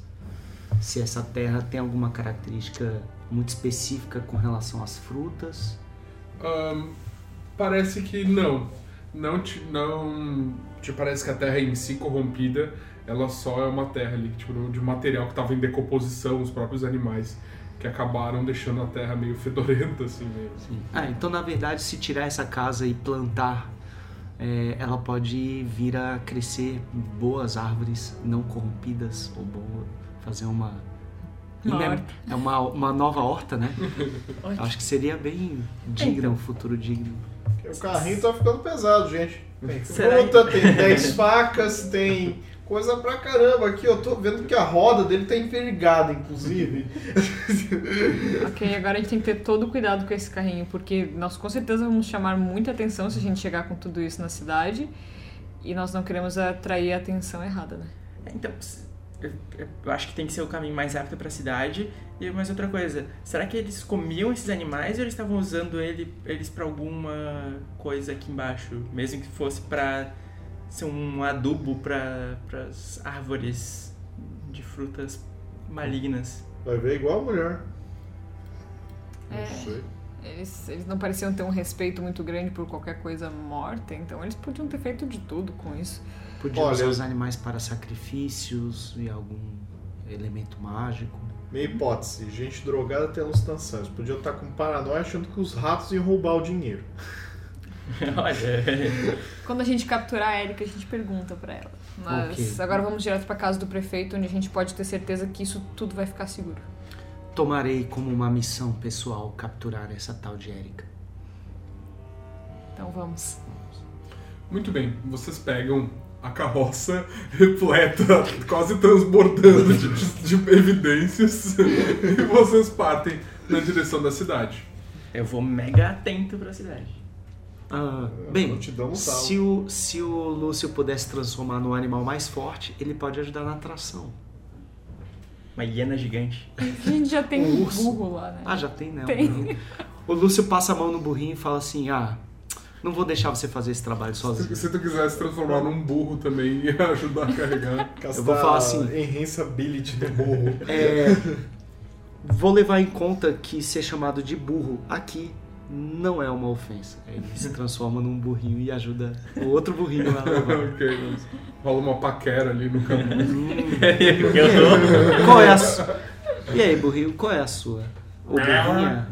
se essa Terra tem alguma característica muito específica com relação às frutas, Ahn, parece que não. Não te, não te parece que a terra em si corrompida, ela só é uma terra ali, tipo, de material que estava em decomposição, os próprios animais, que acabaram deixando a terra meio fedorenta, assim mesmo. Ah, então na verdade, se tirar essa casa e plantar, é, ela pode vir a crescer boas árvores não corrompidas ou boa, fazer uma Uma é uma, uma nova horta, né? Acho que seria bem digno, um futuro digno. O carrinho tá ficando pesado, gente. Tem fruta, tem 10 facas, tem coisa pra caramba aqui. Eu tô vendo que a roda dele tá envergada, inclusive. Ok, agora a gente tem que ter todo cuidado com esse carrinho, porque nós com certeza vamos chamar muita atenção se a gente chegar com tudo isso na cidade. E nós não queremos atrair a atenção errada, né? Então, eu, acho que tem que ser o caminho mais rápido pra cidade. E mais outra coisa, será que eles comiam esses animais ou eles estavam usando ele, eles pra alguma coisa aqui embaixo? Mesmo que fosse pra ser um adubo para as árvores de frutas malignas. Vai ver igual a mulher. É. Não sei. Eles, eles não pareciam ter um respeito muito grande por qualquer coisa morta, então eles podiam ter feito de tudo com isso. Podia Olha- usar os animais para sacrifícios e algum elemento mágico. Minha hipótese, gente drogada tem alucinações. Podiam estar com paranoia achando que os ratos iam roubar o dinheiro. Olha, Quando a gente capturar a Erika, a gente pergunta pra ela. Mas Ok. agora vamos direto pra casa do prefeito, onde a gente pode ter certeza que isso tudo vai ficar seguro. Tomarei como uma missão pessoal capturar essa tal de Erika. Então vamos. Muito bem, vocês pegam a carroça repleta, quase transbordando de, de evidências, e vocês partem na direção da cidade. eu vou mega atento pra cidade. Ah, bem, um se o, se o Lúcio pudesse transformar no animal mais forte, ele pode ajudar na atração. Uma hiena gigante. A gente já tem Um um burro lá, né? Ah, já tem, né? Tem. burrinho. O Lúcio passa a mão no burrinho e fala assim: Ah, não vou deixar você fazer esse trabalho Se, sozinho. se tu quiser se transformar num burro também e ajudar a carregar. Eu vou falar assim. Enhanceability do burro. É, vou levar em conta que ser chamado de burro aqui não é uma ofensa. Ele se transforma num burrinho e ajuda o outro burrinho a levar. ok, mas rola uma paquera ali no caminho. Qual é a sua? E aí, burrinho, qual é a sua? Ou burrinha?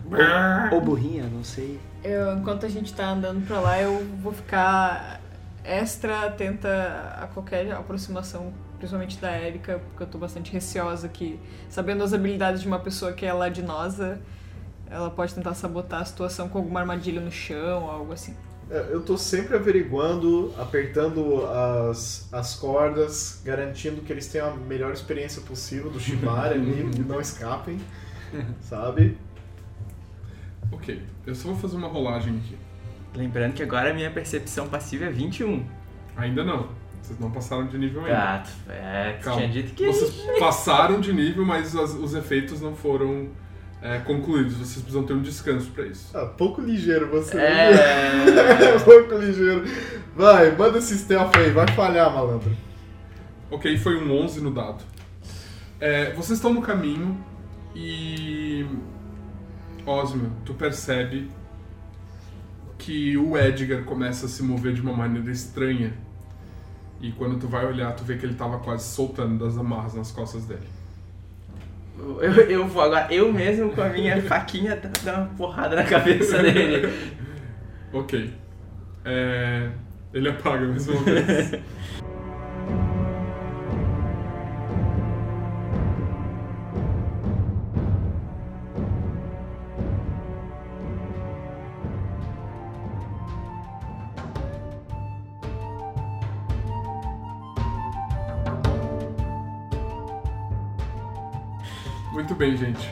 Ou, ou burrinha, não sei. Eu, enquanto a gente tá andando pra lá, eu vou ficar extra atenta a qualquer aproximação, principalmente da Erika, porque eu tô bastante receosa que, sabendo as habilidades de uma pessoa que é ladinosa, ela pode tentar sabotar a situação com alguma armadilha no chão ou algo assim. É, Eu tô sempre averiguando, apertando as, as cordas, garantindo que eles tenham a melhor experiência possível do Shibari ali, não escapem, sabe? Ok, eu só vou fazer uma rolagem aqui. Lembrando que agora a minha percepção passiva é 21. Ainda não. Vocês não passaram de nível ainda. Gato, é, Calma. tinha dito que. Vocês passaram de nível, mas as- os efeitos não foram é, concluídos. Vocês precisam ter um descanso pra isso. Ah, pouco ligeiro você. É. pouco ligeiro. Vai, manda esse stealth aí, vai falhar, malandro. Ok, foi um 11 no dado. É, vocês estão no caminho e. Osmio, tu percebe que o Edgar começa a se mover de uma maneira estranha. E quando tu vai olhar, tu vê que ele tava quase soltando das amarras nas costas dele. Eu, eu vou agora, eu mesmo com a minha faquinha dar uma porrada na cabeça dele. Ok. É, Ele apaga mais uma vez. Bem, gente.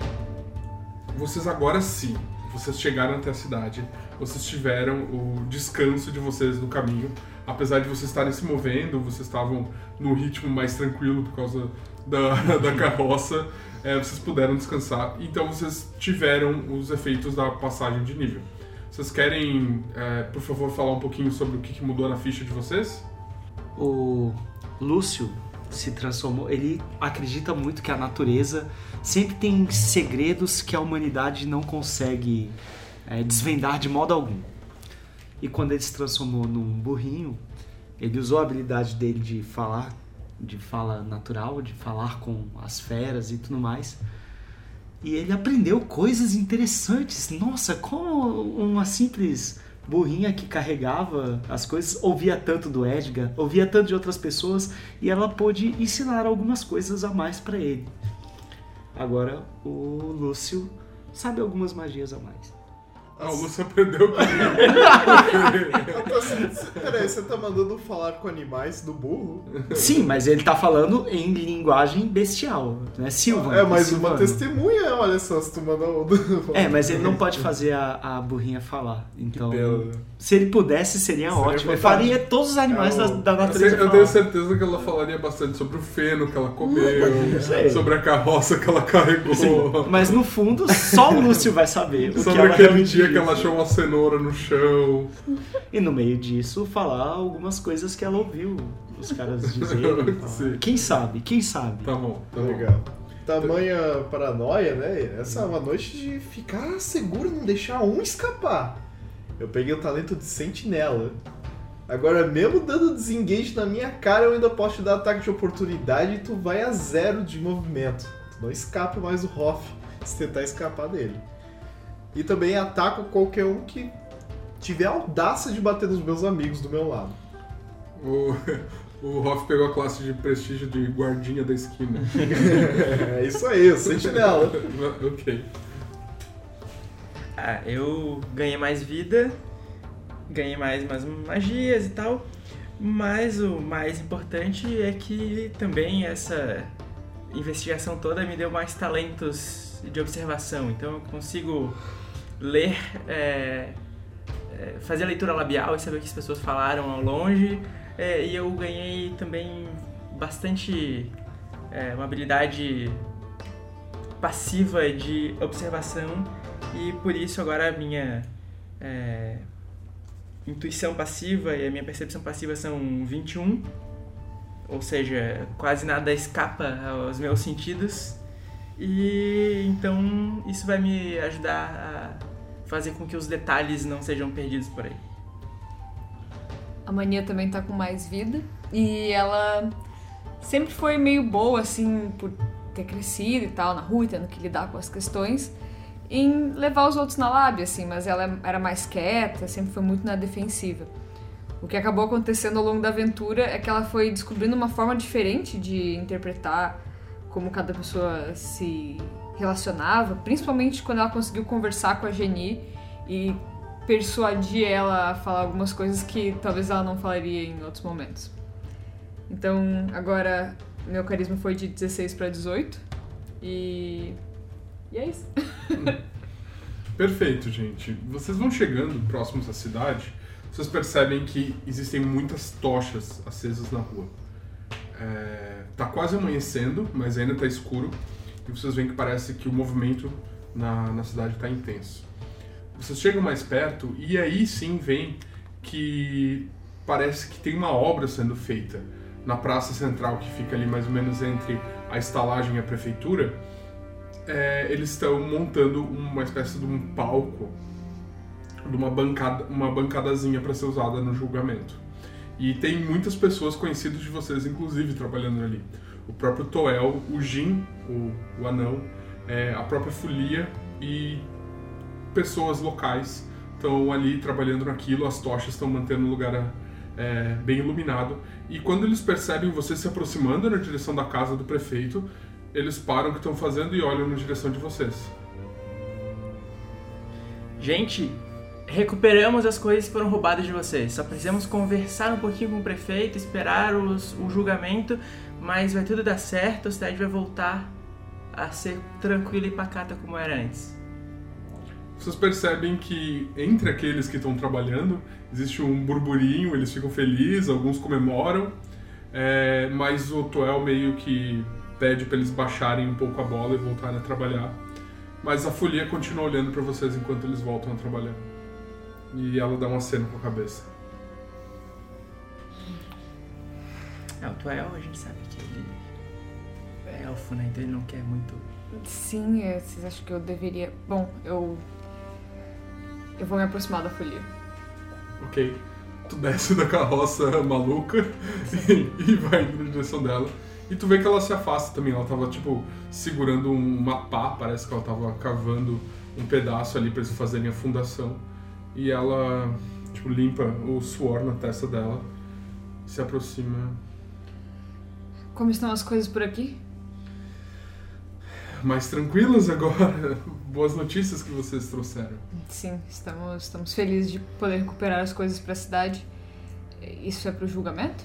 Vocês agora sim, vocês chegaram até a cidade. vocês tiveram o descanso de vocês no caminho. Apesar de vocês estarem se movendo, vocês estavam no ritmo mais tranquilo por causa da, da carroça, é, vocês puderam descansar. Então vocês tiveram os efeitos da passagem de nível. Vocês querem, é, por favor, falar um pouquinho sobre o que mudou na ficha de vocês? O Lúcio se transformou. Ele acredita muito que a natureza sempre tem segredos que a humanidade não consegue é, desvendar de modo algum. E quando ele se transformou num burrinho, ele usou a habilidade dele de falar, de fala natural, de falar com as feras e tudo mais. E ele aprendeu coisas interessantes. Nossa, como uma simples burrinha que carregava as coisas, ouvia tanto do Edgar, ouvia tanto de outras pessoas e ela pôde ensinar algumas coisas a mais para ele. Agora o Lúcio sabe algumas magias a mais. Ah, o Lúcio aprendeu comigo. Assim, Peraí, você tá mandando falar com animais do burro? Sim, mas ele tá falando em linguagem bestial, né? Silvan. É, Silvano. uma testemunha, olha só, se tu mandar o. É, mas ele não pode fazer a, a burrinha falar. Então, se ele pudesse, seria, Seria ótimo. Ele faria todos os animais É da, da natureza. Eu falar. tenho certeza que ela falaria bastante sobre o feno que ela comeu, Sei. sobre a carroça que ela carregou, Sim, mas no fundo, só o Lúcio vai saber. o que sobre ela aquele realmente dia que ela achou uma cenoura no chão. E no meio disso, falar algumas coisas que ela ouviu os caras dizerem. Quem sabe? Quem sabe? Tá bom, tá bom. Legal. Tamanha paranoia, né? Essa é uma noite de ficar seguro, não deixar um escapar. Eu peguei o talento de sentinela. Agora, mesmo dando desengage na minha cara, eu ainda posso te dar ataque de oportunidade e tu vai a zero de movimento. Tu não escapa mais do Hoff se tentar escapar dele. E também ataco qualquer um que tiver a audácia de bater nos meus amigos do meu lado. O, o Hoff pegou a classe de prestígio de guardinha da esquina. é isso aí, sentinela. ok. Ah, eu ganhei mais vida, ganhei mais umas magias e tal, mas o mais importante é que também essa investigação toda me deu mais talentos de observação, então eu consigo ler, é, é, fazer a leitura labial e saber o que as pessoas falaram ao longe, é, e eu ganhei também bastante é, uma habilidade passiva de observação e por isso agora a minha é, intuição passiva e a minha percepção passiva são 21, ou seja, quase nada escapa aos meus sentidos. E então isso vai me ajudar a fazer com que os detalhes não sejam perdidos por aí. A Mania também tá com mais vida. E ela sempre foi meio boa, assim, por ter crescido e tal, na rua, tendo que lidar com as questões, em levar os outros na lábia, assim, mas ela era mais quieta, sempre foi muito na defensiva. O que acabou acontecendo ao longo da aventura é que ela foi descobrindo uma forma diferente de interpretar como cada pessoa se relacionava, principalmente quando ela conseguiu conversar com a Geni e persuadir ela a falar algumas coisas que talvez ela não falaria em outros momentos. Então, agora meu carisma foi de 16 para 18 e e é isso. Perfeito, gente. Vocês vão chegando próximos à cidade, vocês percebem que existem muitas tochas acesas na rua. É, tá quase amanhecendo, mas ainda tá escuro, e vocês veem que parece que o movimento na, na cidade está intenso. Vocês chegam mais perto e aí sim veem que parece que tem uma obra sendo feita na praça central que fica ali mais ou menos entre a estalagem e a prefeitura. É, eles estão montando uma espécie de um palco, de uma bancada, uma bancadazinha para ser usada no julgamento. E tem muitas pessoas conhecidas de vocês, inclusive, trabalhando ali. O próprio Toel, o Jin, o, o anão, é, a própria Folia e pessoas locais estão ali trabalhando naquilo. As tochas estão mantendo o lugar é, bem iluminado. E quando eles percebem você se aproximando na direção da casa do prefeito, eles param o que estão fazendo e olham na direção de vocês. Gente, recuperamos as coisas que foram roubadas de vocês. Só precisamos conversar um pouquinho com o prefeito, esperar os- o julgamento, mas vai tudo dar certo, a cidade vai voltar a ser tranquila e pacata como era antes. vocês percebem que entre aqueles que estão trabalhando existe um burburinho, eles ficam felizes, alguns comemoram, é, mas o Toel meio que pede para eles baixarem um pouco a bola e voltarem a trabalhar. Mas a folia continua olhando para vocês enquanto eles voltam a trabalhar. E ela dá uma cena com a cabeça. É, o Tuel, a gente sabe elfo, né? Então ele não quer muito. Sim, é, vocês acham que eu deveria. Bom, eu. Eu vou me aproximar da folia. Ok. Tu desce da carroça maluca e, e vai indo na direção dela. E tu vê que ela se afasta também. Ela tava, tipo, segurando uma pá. Parece que ela tava cavando um pedaço ali pra eles fazerem a fundação. E ela, tipo, limpa o suor na testa dela. Se aproxima. Como estão as coisas por aqui? Mais tranquilas agora. Boas notícias que vocês trouxeram. Sim, estamos, estamos felizes de poder recuperar as coisas para a cidade. Isso é para o julgamento?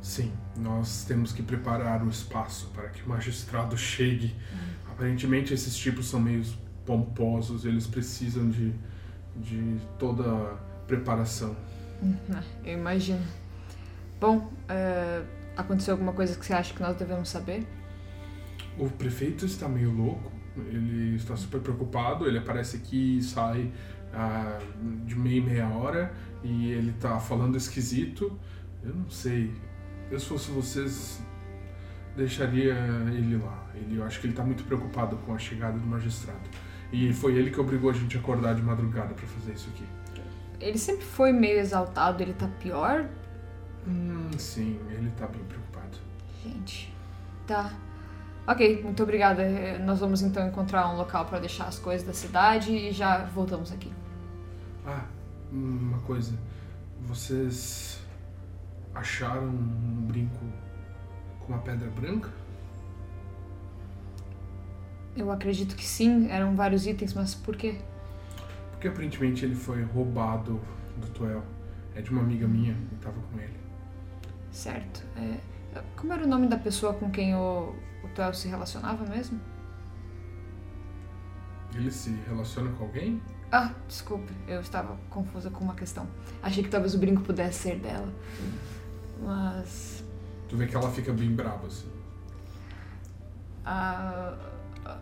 Sim, nós temos que preparar o espaço para que o magistrado chegue. Aparentemente esses tipos são meio pomposos, eles precisam de, de toda a preparação. Ah, Eu imagino. Bom, é, aconteceu alguma coisa que você acha que nós devemos saber? O prefeito está meio louco, ele está super preocupado, ele aparece aqui e sai ah, de meia em meia hora e ele está falando esquisito. Eu não sei, eu se fosse vocês deixaria ele lá. Ele, eu acho que ele está muito preocupado com a chegada do magistrado. E foi ele que obrigou a gente a acordar de madrugada para fazer isso aqui. Ele sempre foi meio exaltado, ele tá pior? Hum, sim, ele tá bem preocupado. Gente, tá. Ok, muito obrigada. Eh, Nós vamos então encontrar um local para deixar as coisas da cidade e já voltamos aqui. Ah, uma coisa. Vocês acharam um brinco com uma pedra branca? Eu acredito que sim, eram vários itens, mas por quê? Porque aparentemente ele foi roubado do Tuel. É de uma amiga minha, eu tava com ele. Certo. É, como era o nome da pessoa com quem o, o Tuel se relacionava mesmo? Ele se relaciona com alguém? Ah, desculpe, eu estava confusa com uma questão. Achei que talvez o brinco pudesse ser dela. Mas. Tu vê que ela fica bem brava, assim. ah, ah,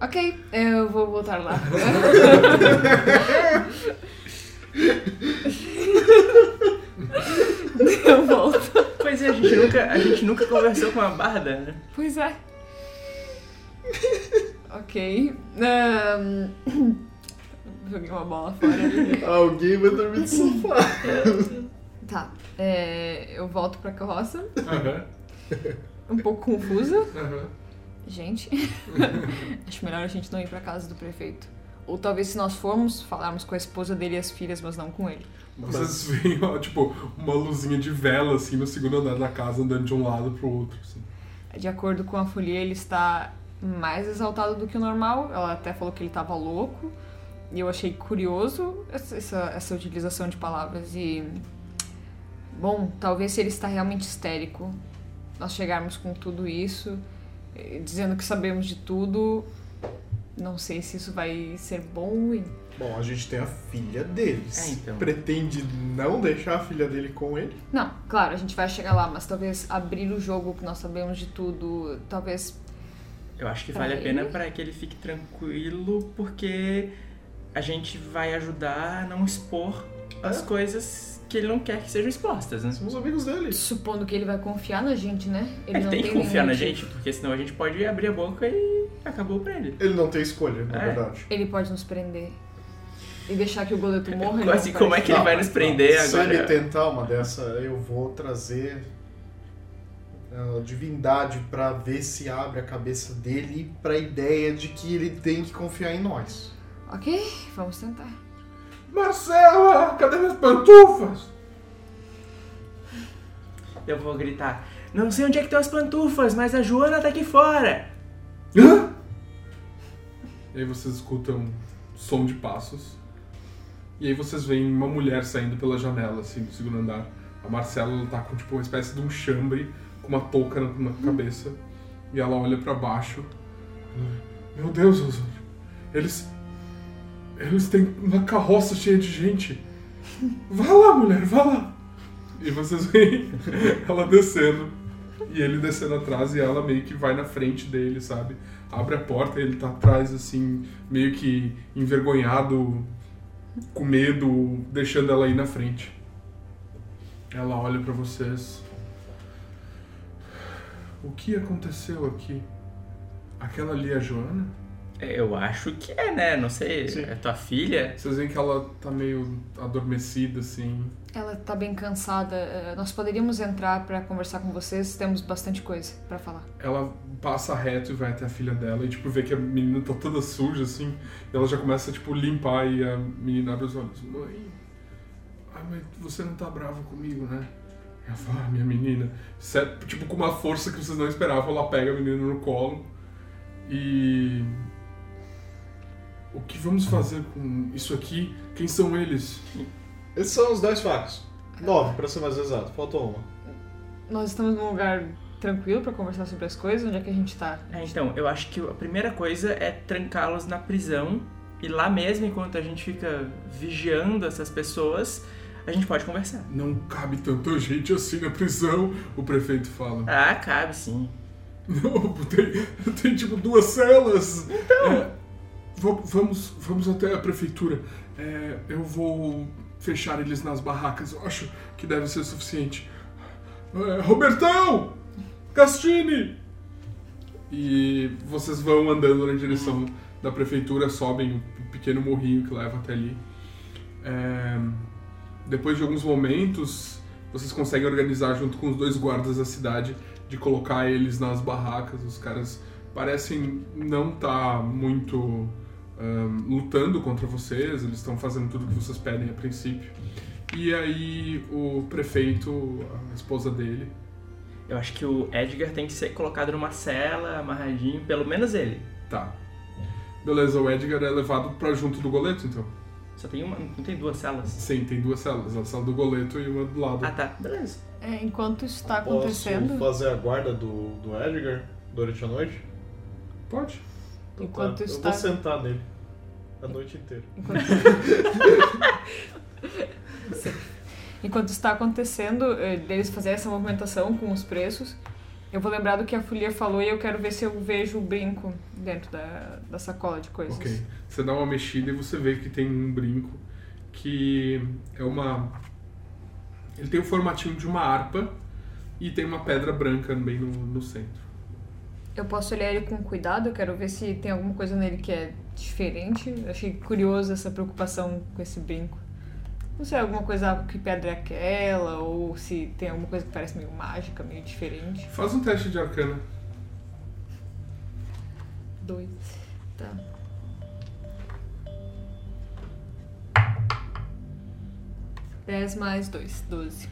ok, eu vou voltar lá. eu volto. Pois é, a gente nunca, a gente nunca conversou com a Barda, né? Pois é. ok. Ahn, Joguei uma bola fora ali. Alguém vai dormir no sofá. Tá. é, eu volto pra carroça, Aham, um pouco confusa. aham. Gente, acho melhor a gente não ir pra casa do prefeito. Ou talvez se nós formos, falarmos com a esposa dele e as filhas, mas não com ele. Vocês veem, ó, tipo, uma luzinha de vela, assim, no segundo andar da casa, andando de um lado pro outro, assim. De acordo com a folia, ele está mais exaltado do que o normal. Ela até falou que ele estava louco. E eu achei curioso essa, essa, essa utilização de palavras. E. Bom, talvez se ele está realmente histérico, nós chegarmos com tudo isso, eh, dizendo que sabemos de tudo. Não sei se isso vai ser bom ou ruim. Bom, a gente tem a filha deles. É, então. Pretende não deixar a filha dele com ele? Não, claro, a gente vai chegar lá, mas talvez abrir o jogo que nós sabemos de tudo, talvez Eu acho que Pra vale a pena ele? para que ele fique tranquilo, porque a gente vai ajudar a não expor as É. coisas que ele não quer que sejam expostas, né? Somos amigos dele. Supondo que ele vai confiar na gente, né? Ele não tem que confiar na gente, porque senão a gente pode abrir a boca e acabou pra ele. Ele não tem escolha, na É. verdade. Ele pode nos prender. E deixar que o goleto morra. ele Assim, não como é que ele Não, vai nos prender Se agora? ele tentar uma dessa, eu vou trazer a divindade pra ver se abre a cabeça dele pra ideia de que ele tem que confiar em nós. Ok, vamos tentar. Marcela, cadê minhas pantufas? Eu vou gritar. Não sei onde é que estão as pantufas, mas a Joana tá aqui fora. Hã? E aí vocês escutam som de passos. E aí vocês veem uma mulher saindo pela janela, assim, do segundo andar. A Marcela ela tá com tipo uma espécie de um chambre com uma touca na, na cabeça. E ela olha pra baixo. Meu Deus, Osório. Eles. Eles têm uma carroça cheia de gente. Vá lá, mulher, vá lá. E vocês veem ela descendo. E ele descendo atrás e ela meio que vai na frente dele, sabe? Abre a porta e ele tá atrás, assim, meio que envergonhado, com medo, deixando ela ir na frente. Ela olha pra vocês. O que aconteceu aqui? Aquela ali é a Joana? Eu acho que é, né? Não sei. Sim. É tua filha? Vocês veem que ela tá meio adormecida, assim. Ela tá bem cansada. eh, Nós poderíamos entrar pra conversar com vocês. Temos bastante coisa pra falar. Ela passa reto e vai até a filha dela e, tipo, vê que a menina tá toda suja, assim. E ela já começa, tipo, limpar e a menina abre os olhos. Mãe, ai, mas você não tá brava comigo, né? E ela fala, ah, minha menina. Tipo, com uma força que vocês não esperavam, ela pega a menina no colo e... O que vamos fazer com isso aqui? Quem são eles? Esses são os 10 facos. 9, pra ser mais exato. Faltou uma. Nós estamos num lugar tranquilo pra conversar sobre as coisas. Onde é que a gente tá? É, então, eu acho que a primeira coisa é trancá-los na prisão. E lá mesmo, enquanto a gente fica vigiando essas pessoas, a gente pode conversar. Não cabe tanta gente assim na prisão, o prefeito fala. Ah, cabe sim. Não, tem, tem tipo duas celas. Então. Vamos, vamos até a prefeitura. É, eu vou fechar eles nas barracas. Eu acho que deve ser suficiente. É, Robertão! Castine! E vocês vão andando na direção da prefeitura, sobem o pequeno morrinho que leva até ali. É, depois de alguns momentos, vocês conseguem organizar junto com os dois guardas da cidade de colocar eles nas barracas. Os caras parecem não estar muito ahn, lutando contra vocês, eles estão fazendo tudo que vocês pedem a princípio. E aí o prefeito, a esposa dele, Eu acho que o Edgar tem que ser colocado numa cela, amarradinho, pelo menos ele. tá. Beleza, o Edgar é levado pra junto do goleto, então. Só tem uma, não tem duas celas. Sim, tem duas celas, a cela do goleto e uma do lado. Ah, tá. Beleza. É, enquanto isso tá Posso acontecendo. fazer a guarda do, do Edgar durante a noite? Pode? Então Enquanto tá. Eu tá- vou sentar nele a noite inteira. Enquanto... Enquanto está acontecendo, eh, deles fazerem essa movimentação com os preços, eu vou lembrar do que a Folia falou e eu quero ver se eu vejo o brinco dentro da, da sacola de coisas. Ok. Você dá uma mexida e você vê que tem um brinco que é uma. Ele tem o formatinho de uma harpa e tem uma pedra branca bem no, no centro. Eu posso olhar ele com cuidado, eu quero ver se tem alguma coisa nele que é diferente. Eu achei curioso essa preocupação com esse brinco. Não sei, alguma coisa que pedra é aquela, ou se tem alguma coisa que parece meio mágica, meio diferente. Faz um teste de arcana. Dois. Tá. Dez mais dois, doze.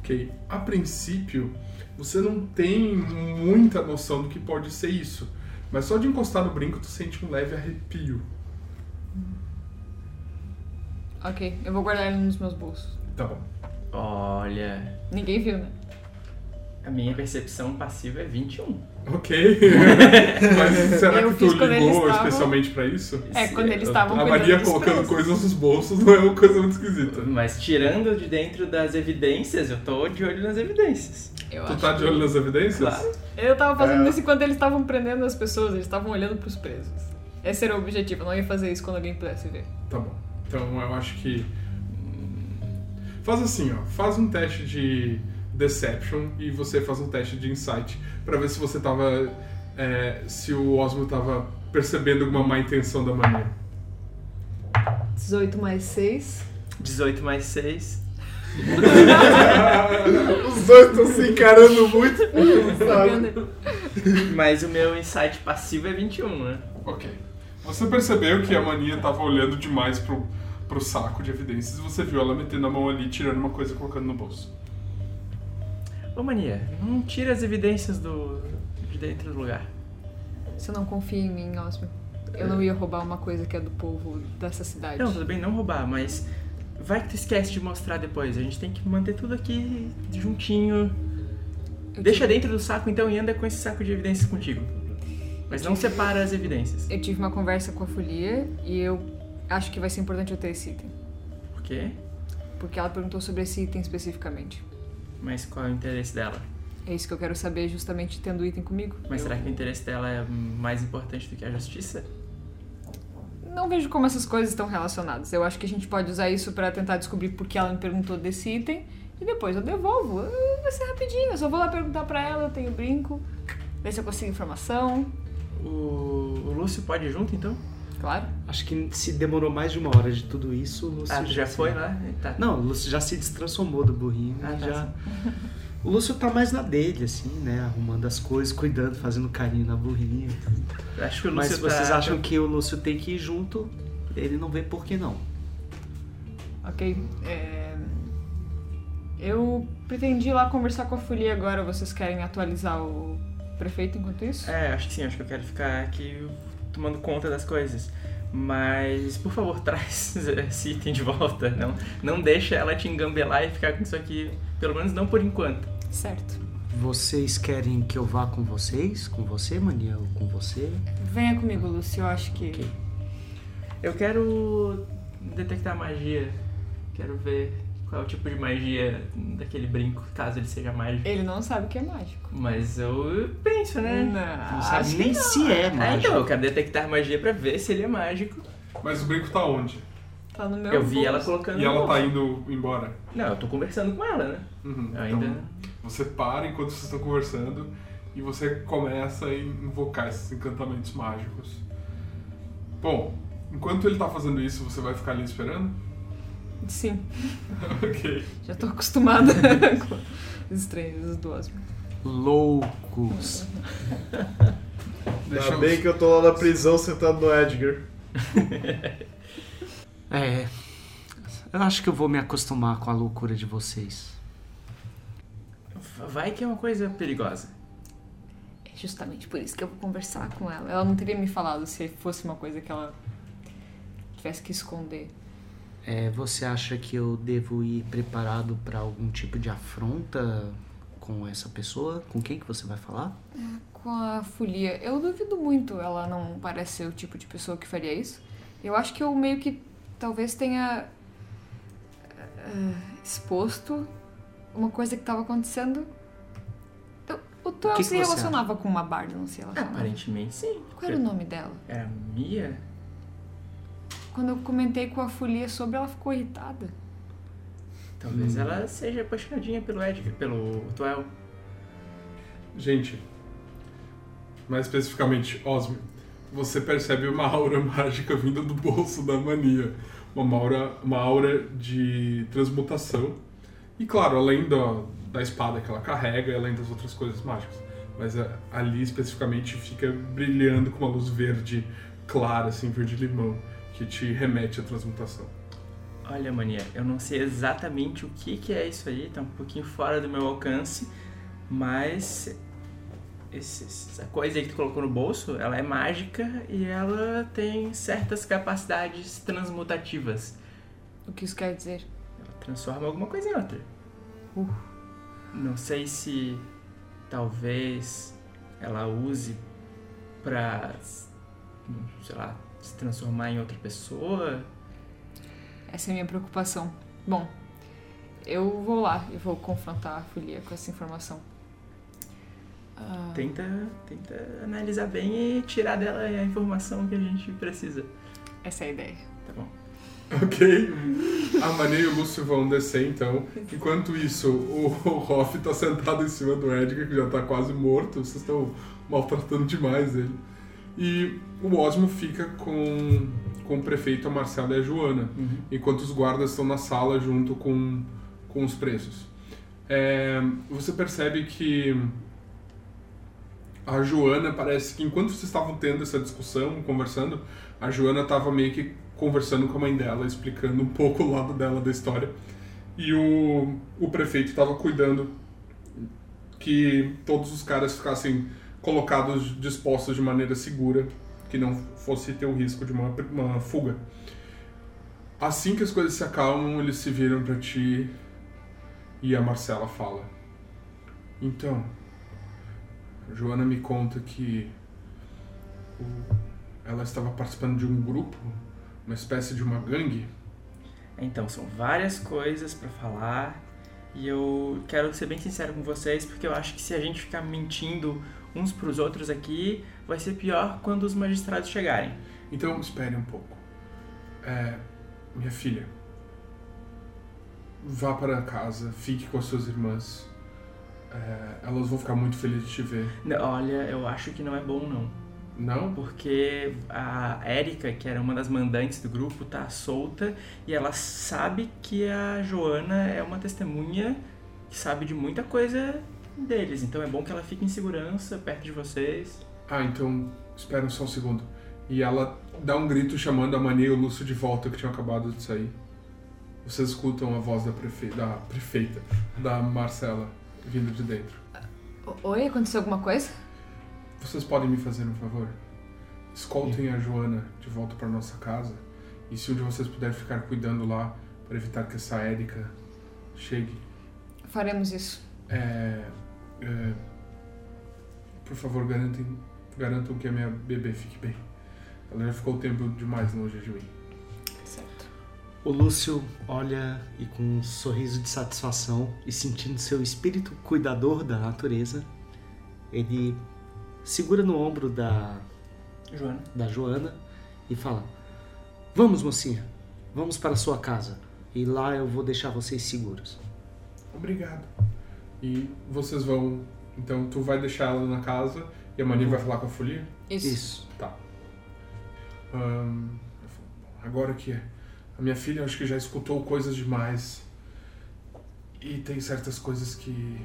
Ok. A princípio, você não tem muita noção do que pode ser isso. Mas só de encostar no brinco, tu sente um leve arrepio. Ok, eu vou guardar ele nos meus bolsos. Tá bom. Olha, Ninguém viu, né? a minha percepção passiva é 21. Ok. Mas será Eu que tu ligou estavam- especialmente pra isso? É, quando eles estavam A Maria colocando coisas nos bolsos não é uma coisa muito esquisita. Mas tirando de dentro das evidências, eu tô de olho nas evidências. Eu Tu acho. tá de olho nas evidências? Claro. Eu tava fazendo É. isso enquanto eles estavam prendendo as pessoas, eles estavam olhando pros presos. Esse era o objetivo, eu não ia fazer isso quando alguém pudesse ver. Tá bom. Então eu acho que. Faz assim, ó. Faz um teste de Deception e você faz um teste de Insight pra ver se você tava. é, se o Osmo tava percebendo alguma má intenção da maneira. 18 mais 6. 18 mais 6. Os dois estão se encarando muito. sabe? Mas o meu insight passivo é 21, né? Ok. Você percebeu que a maninha tava olhando demais pro, pro saco de evidências e você viu ela metendo a mão ali, tirando uma coisa e colocando no bolso. Ô Mania, não tira as evidências do, de dentro do lugar. Você não confia em mim, Osmo. Eu não ia roubar uma coisa que é do povo dessa cidade. Não, tudo bem não roubar, mas vai que tu esquece de mostrar depois. A gente tem que manter tudo aqui juntinho. Eu Deixa te- dentro do saco então e anda com esse saco de evidências contigo. Mas não separa as evidências. Eu tive uma conversa com a Folia e eu acho que vai ser importante eu ter esse item. Por quê? Porque ela perguntou sobre esse item especificamente. Mas qual é o interesse dela? É isso que eu quero saber justamente tendo o item comigo. Mas Eu será que o interesse dela é mais importante do que a justiça? Não vejo como essas coisas estão relacionadas. Eu acho que a gente pode usar isso pra tentar descobrir por que ela me perguntou desse item e depois eu devolvo. Ah, Vai ser rapidinho, eu só vou lá perguntar pra ela, eu tenho brinco, ver se eu consigo informação. O, o Lúcio pode ir junto, então? Claro. Acho que se demorou mais de uma hora de tudo isso, o Lúcio Ah, já se- foi lá? Tá. Não, o Lúcio já se destransformou do burrinho Ah, e tá, já... O Lúcio tá mais na dele, assim, né? Arrumando as coisas, cuidando, fazendo carinho na burrinha. Acho que o Mas Lúcio se vocês tá... acham que o Lúcio tem que ir junto, ele não vê por que não. Ok. é, Eu pretendi ir lá conversar com a Folia agora. Vocês querem atualizar o prefeito enquanto isso? É, acho que sim, acho que eu quero ficar aqui tomando conta das coisas. Mas, por favor, traz esse item de volta. Não, não deixa ela te engambelar e ficar com isso aqui, pelo menos não por enquanto. Certo. Vocês querem que eu vá com vocês? Com você, Mania? Ou com você? Venha comigo, Lúcio. Eu acho que. Ok. Eu quero detectar magia. Quero ver qual é o tipo de magia daquele brinco, caso ele seja mágico. Ele não sabe o que é mágico. Mas eu penso, né? Não, Não sabe nem não. se é Ah, mágico. então, eu quero detectar magia pra ver se ele é mágico. Mas o brinco tá onde? Tá no meu Eu vi bolso. ela colocando E no ela tá bolso. indo embora. Não, eu tô conversando com ela, né? Uhum. Eu ainda. Então, você para enquanto vocês estão conversando e você começa a invocar esses encantamentos mágicos. Bom, enquanto ele tá fazendo isso, você vai ficar ali esperando? Sim, ok. já tô acostumada com os estranhos do Osmo. Loucos. Deixa Ainda bem que eu tô lá na prisão sentado no Edgar. É. Eu acho que eu vou me acostumar com a loucura de vocês. Vai que é uma coisa perigosa. É justamente por isso que eu vou conversar com ela. Ela não teria me falado se fosse uma coisa que ela tivesse que esconder. É, você acha que eu devo ir preparado para algum tipo de afronta com essa pessoa? Com quem que você vai falar? Com a folia, eu duvido muito. Ela não parece ser o tipo de pessoa que faria isso. Eu acho que eu meio que talvez tenha eh, exposto uma coisa que estava acontecendo. Eu- O Tuel que se relacionava com uma barda, não se relacionava. Aparentemente sim. Qual era o nome dela? Era Mia? Quando eu comentei com a folia sobre, ela ficou irritada. Talvez ela seja apaixonadinha pelo Edgar, pelo Tuel. Gente, mais especificamente, Osmo, você percebe uma aura mágica vinda do bolso da mania. Uma aura, uma aura de transmutação. E claro, além da, da espada que ela carrega, além das outras coisas mágicas. Mas é, ali especificamente fica brilhando com uma luz verde clara, assim, verde-limão, que te remete à transmutação. Olha, Mania, eu não sei exatamente o que, que é isso aí, tá um pouquinho fora do meu alcance, mas esse- essa coisa aí que tu colocou no bolso, ela é mágica e ela tem certas capacidades transmutativas. O que isso quer dizer? Ela transforma alguma coisa em outra. Uh. Não sei se talvez ela use pra, sei lá, se transformar em outra pessoa. Essa é a minha preocupação. Bom, eu vou lá e vou confrontar a folia com essa informação. Ah, Tenta, tenta analisar bem e tirar dela a informação que a gente precisa. essa é a ideia. Tá bom. Ok. A Mané e o Lúcio vão descer então. Enquanto isso, o, o Hoff tá sentado em cima do Edgar, que já tá quase morto. Vocês estão maltratando demais ele. E o Osmo fica com, com o prefeito, a Marcela e a Joana. Enquanto os guardas estão na sala junto com, com os presos. É, você percebe que a Joana parece que enquanto vocês estavam tendo essa discussão, conversando, a Joana estava meio que conversando com a mãe dela, explicando um pouco o lado dela da história. E o, o prefeito estava cuidando que todos os caras ficassem colocados, dispostos de maneira segura, que não fosse ter o risco de uma, uma fuga. Assim que as coisas se acalmam, eles se viram para ti e a Marcela fala: Então, Joana me conta que ela estava participando de um grupo, uma espécie de uma gangue. Então, são várias coisas pra falar e eu quero ser bem sincero com vocês porque eu acho que se a gente ficar mentindo uns pros outros aqui, vai ser pior quando os magistrados chegarem. Então, espere um pouco. É, minha filha, vá para casa, fique com as suas irmãs. É, elas vão ficar muito felizes de te ver. Não, Olha, eu acho que não é bom não. Não? Porque a Érica, que era uma das mandantes do grupo, tá solta e ela sabe que a Joana é uma testemunha que sabe de muita coisa deles. Então é bom que ela fique em segurança perto de vocês. Ah, então, espera só um segundo. E ela dá um grito chamando a Mania e o Lúcio de volta que tinham acabado de sair. Vocês escutam a voz da, prefe... da prefeita, da Marcela, vindo de dentro. Oi, aconteceu alguma coisa? Vocês podem me fazer um favor? Escoltem a Joana de volta para nossa casa. E se um de vocês puder ficar cuidando lá para evitar que essa Érica chegue. Faremos isso. É, é, por favor, garantem, garantam que a minha bebê fique bem. Ela já ficou tempo demais longe de mim. Certo. O Lúcio olha e com um sorriso de satisfação e sentindo seu espírito cuidador da natureza, ele segura no ombro da, Joana. da Joana e fala: Vamos, mocinha, vamos para a sua casa e lá eu vou deixar vocês seguros. Obrigado. E vocês vão. Então tu vai deixar ela na casa e a Mania vai falar com a Folia? Isso. Isso. Tá. Ahn, agora que a minha filha acho que já escutou coisas demais. E tem certas coisas que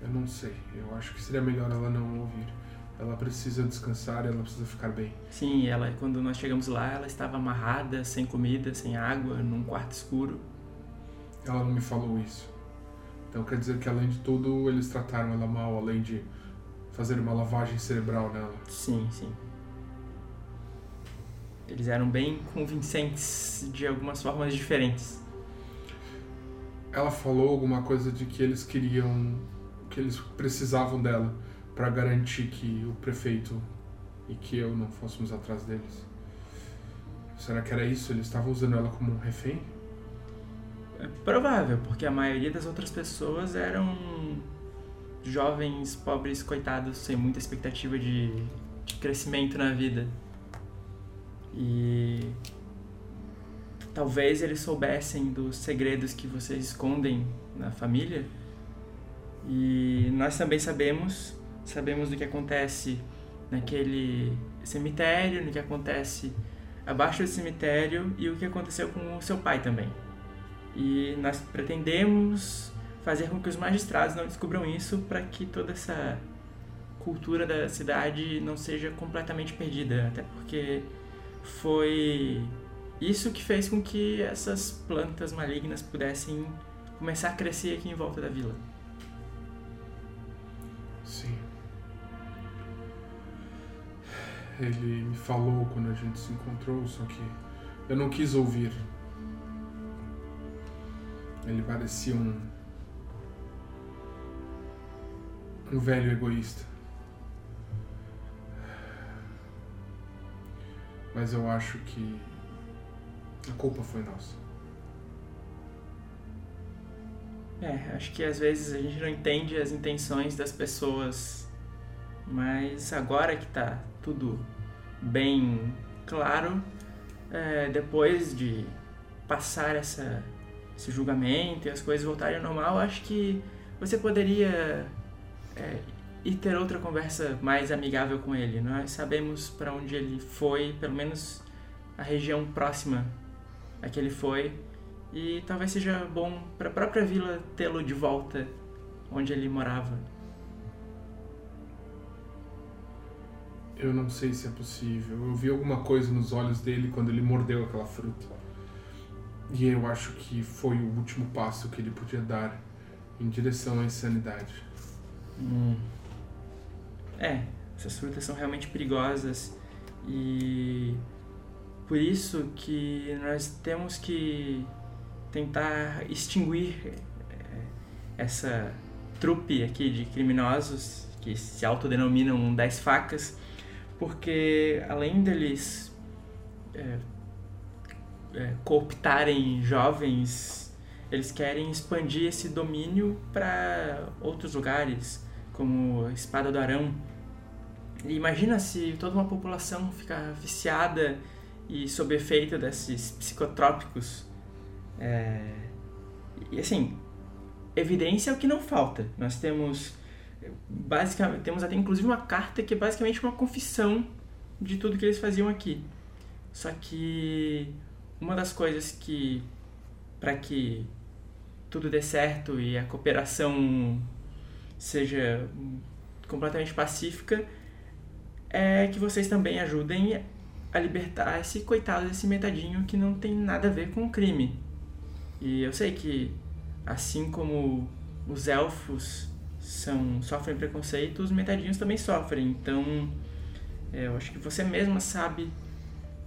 eu não sei. Eu acho que seria melhor ela não ouvir. Ela precisa descansar, ela precisa ficar bem. Sim, ela quando nós chegamos lá, ela estava amarrada, sem comida, sem água, num quarto escuro. Ela não me falou isso. Então quer dizer que além de tudo eles trataram ela mal, além de fazer uma lavagem cerebral nela. Sim, sim. Eles eram bem convincentes de algumas formas diferentes. Ela falou alguma coisa de que eles queriam, que eles precisavam dela para garantir que o prefeito e que eu não fôssemos atrás deles. Será que era isso? Eles estavam usando ela como um refém? É provável, porque a maioria das outras pessoas eram jovens, pobres, coitados, sem muita expectativa de, de crescimento na vida. E talvez eles soubessem dos segredos que vocês escondem na família. E nós também sabemos, sabemos do que acontece naquele cemitério, no que acontece abaixo do cemitério e o que aconteceu com o seu pai também. E nós pretendemos fazer com que os magistrados não descubram isso para que toda essa cultura da cidade não seja completamente perdida, até porque foi isso que fez com que essas plantas malignas pudessem começar a crescer aqui em volta da vila. Sim. Ele me falou quando a gente se encontrou, só que eu não quis ouvir. Ele parecia um. um velho egoísta. Mas eu acho que a culpa foi nossa. É, acho que às vezes a gente não entende as intenções das pessoas, mas agora que tá tudo bem claro, é, depois de passar essa, esse julgamento e as coisas voltarem ao normal, acho que você poderia é, ir ter outra conversa mais amigável com ele. Nós sabemos para onde ele foi, pelo menos a região próxima a que ele foi. E talvez seja bom para a própria vila tê-lo de volta onde ele morava. Eu não sei se é possível. Eu vi alguma coisa nos olhos dele quando ele mordeu aquela fruta. E eu acho que foi o último passo que ele podia dar em direção à insanidade. É, essas frutas são realmente perigosas e por isso que nós temos que tentar extinguir eh, essa trupe aqui de criminosos que se autodenominam 10 facas, porque além deles é, é, cooptarem jovens, eles querem expandir esse domínio para outros lugares, como a Espada do Arão. E imagina se toda uma população ficar viciada e sob efeito desses psicotrópicos. É... E assim, evidência é o que não falta. Nós temos basicamente temos até inclusive uma carta que é basicamente uma confissão de tudo que eles faziam aqui. Só que uma das coisas que para que tudo dê certo e a cooperação seja completamente pacífica é que vocês também ajudem a libertar esse coitado desse metadinho que não tem nada a ver com o crime. E eu sei que assim como os elfos são sofrem preconceito, os metadinhos também sofrem. Então, é, eu acho que você mesma sabe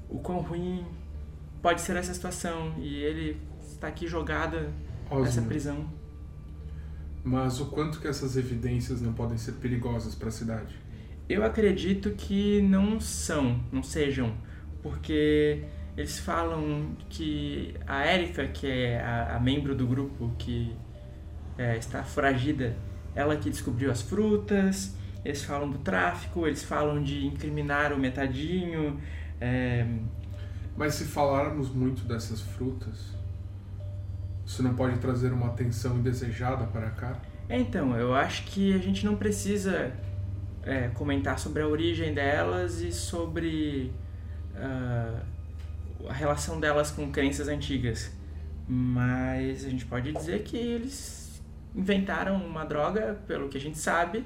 o quão ruim pode ser essa situação e ele está aqui jogada nessa prisão. Mas o quanto que essas evidências não podem ser perigosas para a cidade? Eu acredito que não são, não sejam, porque eles falam que a Erika, que é a, a membro do grupo que é, está foragida, ela que descobriu as frutas, eles falam do tráfico, eles falam de incriminar o metadinho. É... Mas se falarmos muito dessas frutas, isso não pode trazer uma atenção indesejada para cá? É, então, eu acho que a gente não precisa é, comentar sobre a origem delas e sobre uh, a relação delas com crenças antigas. Mas a gente pode dizer que eles inventaram uma droga, pelo que a gente sabe,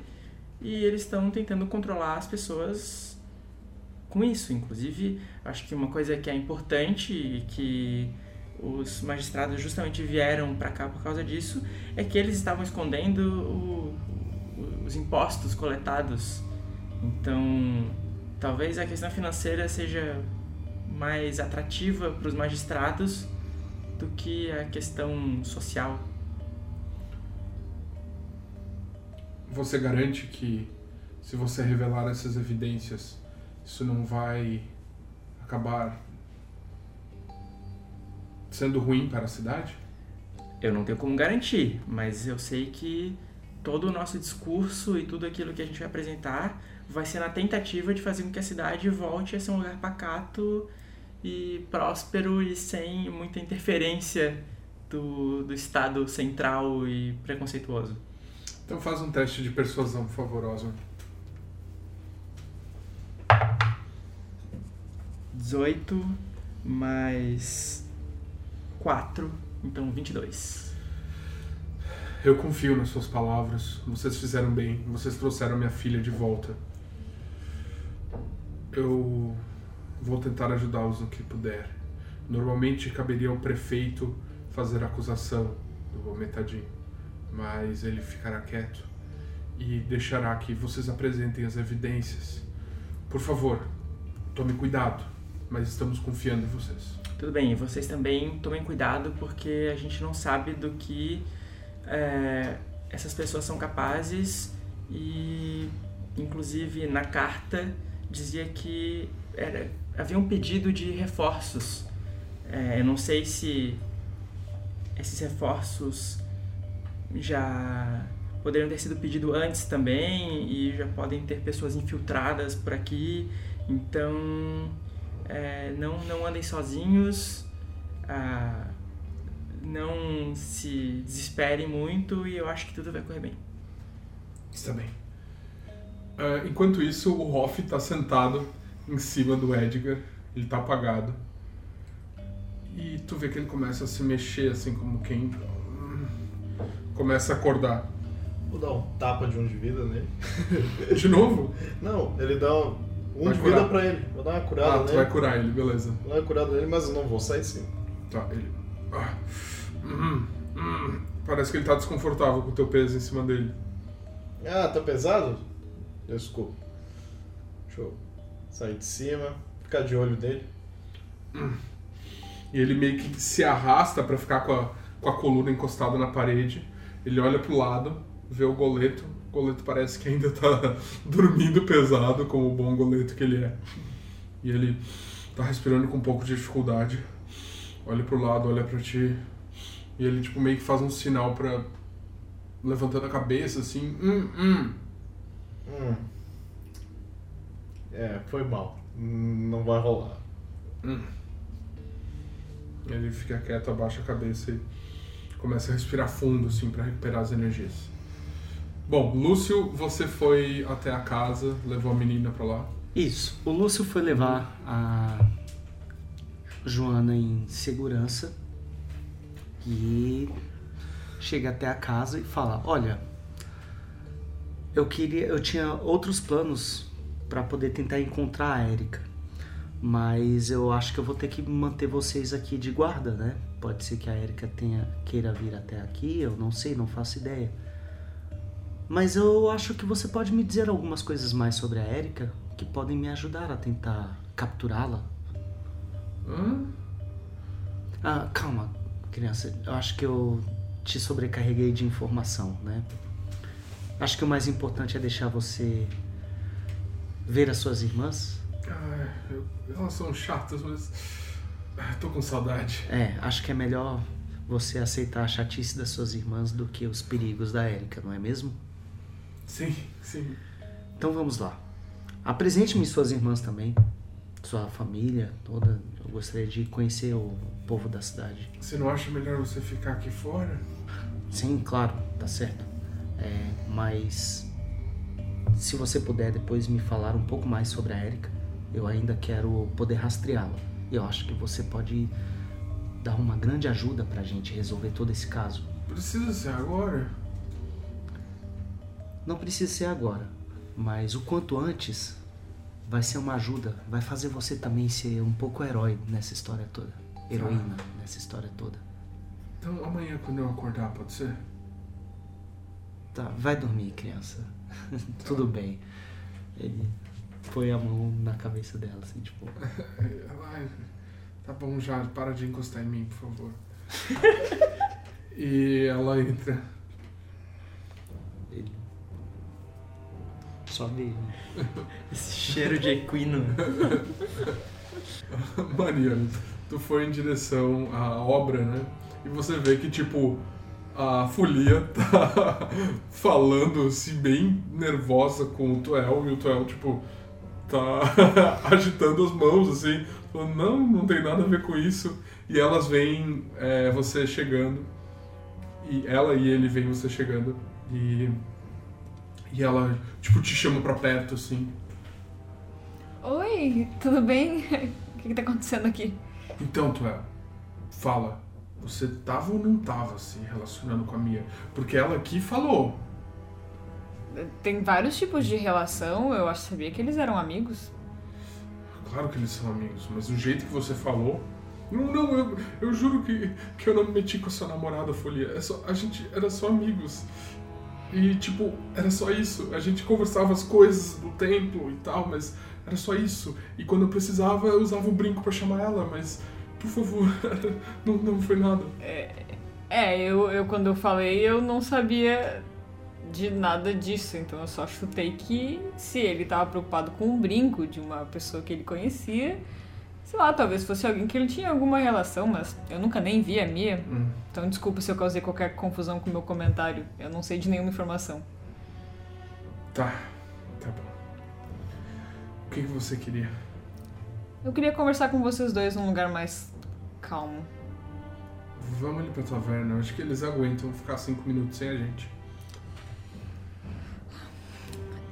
e eles estão tentando controlar as pessoas com isso. Inclusive, acho que uma coisa que é importante e que os magistrados justamente vieram para cá por causa disso é que eles estavam escondendo o, os impostos coletados. Então, talvez a questão financeira seja mais atrativa para os magistrados do que a questão social. você garante que se você revelar essas evidências, isso não vai acabar sendo ruim para a cidade? Eu não tenho como garantir, mas eu sei que todo o nosso discurso e tudo aquilo que a gente vai apresentar vai ser na tentativa de fazer com que a cidade volte a ser um lugar pacato e próspero e sem muita interferência do, do Estado central e preconceituoso. Então faz um teste de persuasão, por favor, Oswald. 18 mais 4, então 22. Eu confio nas suas palavras. Vocês fizeram bem. Vocês trouxeram minha filha de volta. Eu vou tentar ajudá-los no que puder. Normalmente caberia ao prefeito fazer a acusação do metadinho mas ele ficará quieto e deixará que vocês apresentem as evidências. Por favor, tome cuidado, mas estamos confiando em vocês. Tudo bem, e vocês também tomem cuidado porque a gente não sabe do que é, essas pessoas são capazes e, inclusive, na carta dizia que era, havia um pedido de reforços. É, eu não sei se esses reforços já poderiam ter sido pedidos antes também e já podem ter pessoas infiltradas por aqui. Então, é, não, não andem sozinhos, ah, não se desesperem muito e eu acho que tudo vai correr bem. Está bem. Uh, enquanto isso, o Hoff está sentado em cima do Edgar, ele está apagado. E tu vê que ele começa a se mexer assim como quem começa a acordar. Vou dar um tapa de um de vida nele. De novo? Não, ele dá um, um de vida pra ele. Vou dar uma curada ah, nele. tu vai curar ele, beleza. Vou dar uma curada nele, mas eu não vou sair sim. Tá, ele. Ah. Hum, hum. Parece que ele tá desconfortável com o teu peso em cima dele. Ah, tá pesado? Desculpa. Deixa eu sair de cima, ficar de olho nele. Hum. E ele meio que se arrasta para ficar com a, com a coluna encostada na parede ele olha pro lado vê o goleto. O goleto parece que ainda tá dormindo pesado, como o bom goleto que ele é. E ele tá respirando com um pouco de dificuldade. Olha pro lado, olha pra ti. E ele, tipo, meio que faz um sinal pra. levantando a cabeça, assim. Hum, hum. Hum. É, foi mal. Hum, Não vai rolar. Ele fica quieto, abaixa a cabeça e começa a respirar fundo, assim, pra recuperar as energias. Bom, Lúcio, você foi até a casa, levou a menina pra lá. Isso. O Lúcio foi levar a Joana em segurança e chega até a casa e fala: "Olha, eu queria, eu tinha outros planos para poder tentar encontrar a Érica, mas eu acho que eu vou ter que manter vocês aqui de guarda, né? Pode ser que a Érica tenha queira vir até aqui, eu não sei, não faço ideia. Mas eu acho que você pode me dizer algumas coisas mais sobre a Érica que podem me ajudar a tentar capturá-la. Hã? Ah, calma, criança. Eu acho que eu te sobrecarreguei de informação, né? Acho que o mais importante é deixar você ver as suas irmãs. Ai, eu- elas são chatas, mas. ah, Tô com saudade. É, acho que é melhor você aceitar a chatice das suas irmãs do que os perigos da Érica, não é mesmo? Sim, sim. Então vamos lá. Apresente-me suas irmãs também, sua família toda. Eu gostaria de conhecer o povo da cidade. Você não acha melhor você ficar aqui fora? Sim, claro, tá certo. É, mas se você puder depois me falar um pouco mais sobre a Erika, eu ainda quero poder rastreá-la. Eu acho que você pode dar uma grande ajuda pra gente resolver todo esse caso. Precisa ser agora? Não precisa ser agora, mas o quanto antes vai ser uma ajuda, vai fazer você também ser um pouco herói nessa história toda. Heroína nessa história toda. Então amanhã quando eu acordar, pode ser? Tá, vai dormir, criança. Tudo bem. Ele põe a mão na cabeça dela, assim, tipo. Tá bom já, para de encostar em mim, por favor. e ela entra. Sobe. Esse cheiro de equino. Mariano, tu foi em direção à obra, né? E você vê que, tipo, a folia tá falando, se bem nervosa com o Tuel, e o Tuel, tipo, tá agitando as mãos, assim, falando, não, não tem nada a ver com isso. E elas veem é, você chegando, e ela e ele veem você chegando, e, e ela, tipo, te chama pra perto, assim. Oi, tudo bem? O que, que tá acontecendo aqui? Então, Tuel, fala, você tava ou não tava se relacionando com a Mia? Porque ela aqui falou. Tem vários tipos de relação, eu acho sabia que eles eram amigos. Claro que eles são amigos, mas do jeito que você falou. Não, não, eu, eu juro que, que eu não me meti com a sua namorada, Folia. É só, a gente era só amigos. E, tipo, era só isso. A gente conversava as coisas do templo e tal, mas era só isso. E quando eu precisava, eu usava o brinco pra chamar ela, mas, por favor, não, não foi nada. É, eu, eu quando eu falei, eu não sabia de nada disso, então eu só chutei que se ele tava preocupado com um brinco de uma pessoa que ele conhecia, sei lá, talvez fosse alguém que ele tinha alguma relação, mas eu nunca nem vi a Mia. Hum. Então desculpa se eu causei qualquer confusão com o meu comentário, eu não sei de nenhuma informação. Tá, tá bom. O que, que você queria? Eu queria conversar com vocês dois num lugar mais calmo. Vamos ali pra taverna. Eu acho que eles aguentam ficar cinco minutos sem a gente.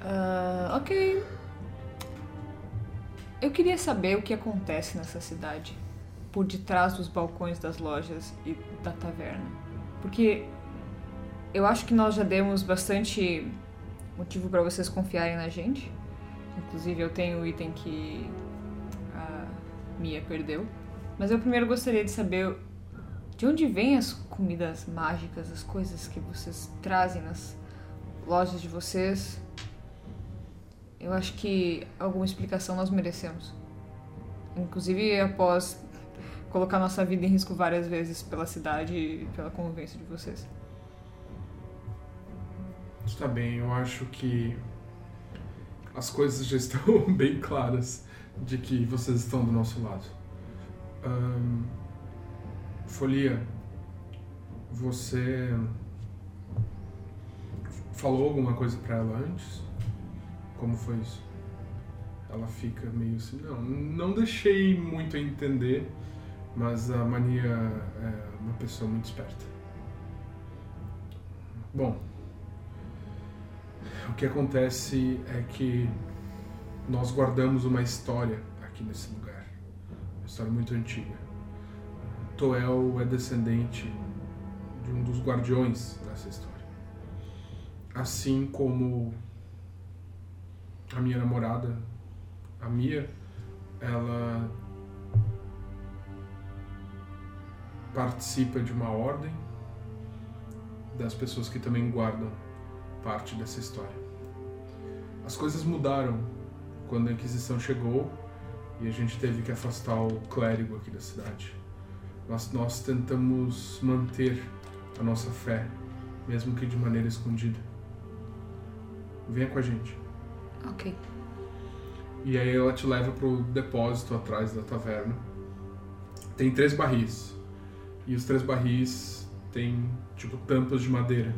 Ah, ok. Eu queria saber o que acontece nessa cidade, por detrás dos balcões das lojas e da taverna. Porque eu acho que nós já demos bastante motivo para vocês confiarem na gente. Inclusive, eu tenho o item que a Mia perdeu. Mas eu primeiro gostaria de saber de onde vêm as comidas mágicas, as coisas que vocês trazem nas lojas de vocês. Eu acho que alguma explicação nós merecemos. Inclusive após colocar nossa vida em risco várias vezes pela cidade e pela convivência de vocês. Está bem, eu acho que as coisas já estão bem claras de que vocês estão do nosso lado. Ahn, Folia, você falou alguma coisa pra ela antes? Como foi isso? Ela fica meio assim, não, não deixei muito a entender, mas a Mania é uma pessoa muito esperta. Bom, o que acontece é que nós guardamos uma história aqui nesse lugar. Uma história muito antiga. Toel é descendente de um dos guardiões dessa história. Assim como a minha namorada, a Mia, ela participa de uma ordem das pessoas que também guardam parte dessa história. As coisas mudaram quando a Inquisição chegou e a gente teve que afastar o clérigo aqui da cidade. Nós, nós tentamos manter a nossa fé, mesmo que de maneira escondida. Venha com a gente. Ok. E aí ela te leva pro depósito atrás da taverna. Tem três barris. E os três barris têm, tipo, tampas de madeira.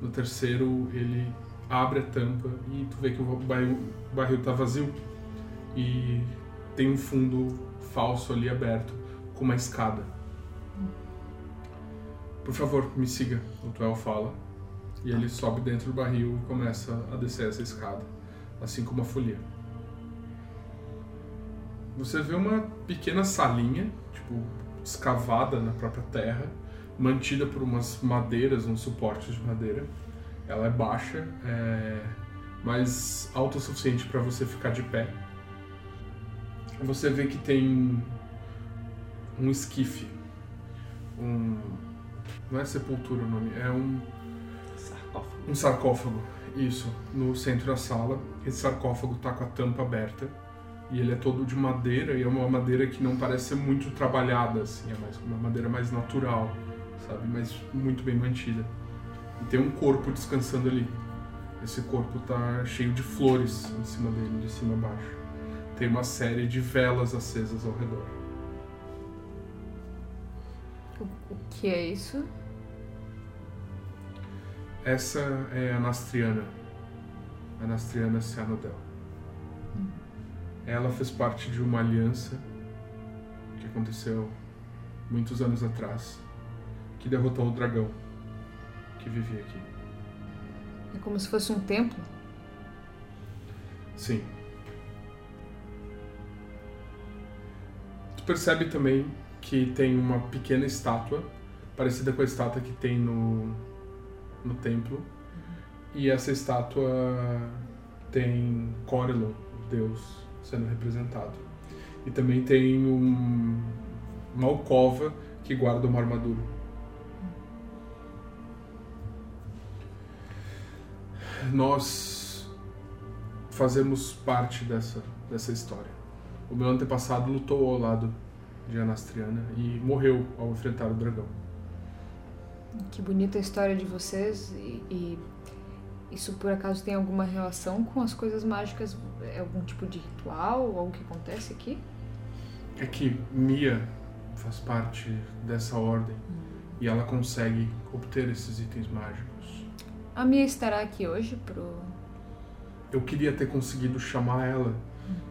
No terceiro, ele abre a tampa e tu vê que o barril, o barril tá vazio. E tem um fundo falso ali aberto, com uma escada. Por favor, me siga, o Tuel fala. E ele sobe dentro do barril e começa a descer essa escada, assim como a folia. Você vê uma pequena salinha, tipo, escavada na própria terra, mantida por umas madeiras, uns suportes de madeira. Ela é baixa, é... mas alta o suficiente para você ficar de pé. Você vê que tem um esquife, um não é sepultura o nome, é um Sarcófago. um sarcófago, isso, no centro da sala. Esse sarcófago tá com a tampa aberta e ele é todo de madeira e é uma madeira que não parece ser muito trabalhada, assim, é mais uma madeira mais natural, sabe, mas muito bem mantida. E tem um corpo descansando ali. Esse corpo tá cheio de flores em cima dele, de cima a baixo. Tem uma série de velas acesas ao redor. O, o que é isso? Essa é a Nastriana. A Nastriana Cianodel. Ela fez parte de uma aliança que aconteceu muitos anos atrás, que derrotou o dragão que vivia aqui. É como se fosse um templo? Sim. Tu percebe também que tem uma pequena estátua, parecida com a estátua que tem no, no templo. E essa estátua tem Corelon, Deus, sendo representado. E também tem um, uma alcova que guarda uma armadura. Nós fazemos parte dessa, dessa história. O meu antepassado lutou ao lado de Anastriana e morreu ao enfrentar o dragão. Que bonita a história de vocês e, e isso por acaso tem alguma relação com as coisas mágicas? É algum tipo de ritual, algo que acontece aqui? É que Mia faz parte dessa ordem e ela consegue obter esses itens mágicos. A Mia estará aqui hoje pro. Eu queria ter conseguido chamar ela,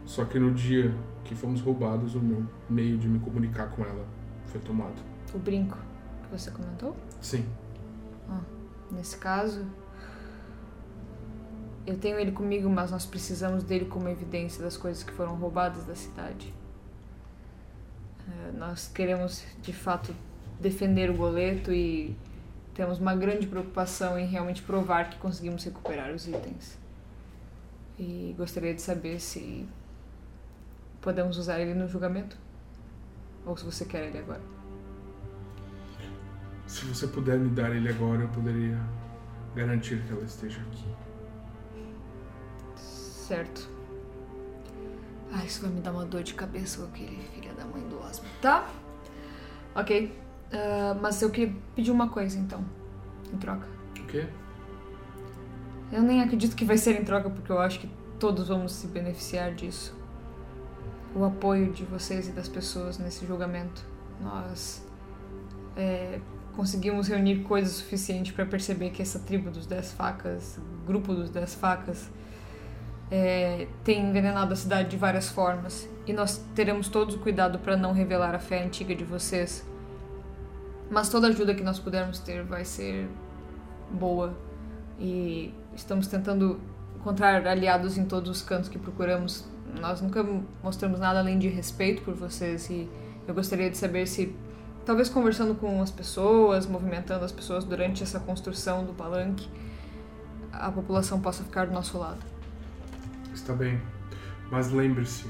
só que no dia que fomos roubados, o meu meio de me comunicar com ela foi tomado. o brinco que você comentou? Sim, Nesse caso, eu tenho ele comigo, mas nós precisamos dele como evidência das coisas que foram roubadas da cidade. É, nós queremos, de fato, defender o boleto e temos uma grande preocupação em realmente provar que conseguimos recuperar os itens. E gostaria de saber se podemos usar ele no julgamento. Ou se você quer ele agora. se você puder me dar ele agora, eu poderia garantir que ela esteja aqui. Certo. Ah, isso vai me dar uma dor de cabeça com aquele filho da mãe do Osmo. Tá? Ok. Ah, mas eu queria pedir uma coisa então. Em troca. O quê? Eu nem acredito que vai ser em troca, porque eu acho que todos vamos se beneficiar disso. O apoio de vocês e das pessoas nesse julgamento. Nós é, conseguimos reunir coisas suficientes para perceber que essa tribo dos Dez Facas, grupo dos Dez Facas, é, tem envenenado a cidade de várias formas. E nós teremos todos o cuidado para não revelar a fé antiga de vocês. Mas toda ajuda que nós pudermos ter vai ser boa. E estamos tentando encontrar aliados em todos os cantos que procuramos. Nós nunca mostramos nada além de respeito por vocês e eu gostaria de saber se, talvez conversando com as pessoas, movimentando as pessoas durante essa construção do palanque, a população possa ficar do nosso lado. Está bem. Mas lembre-se,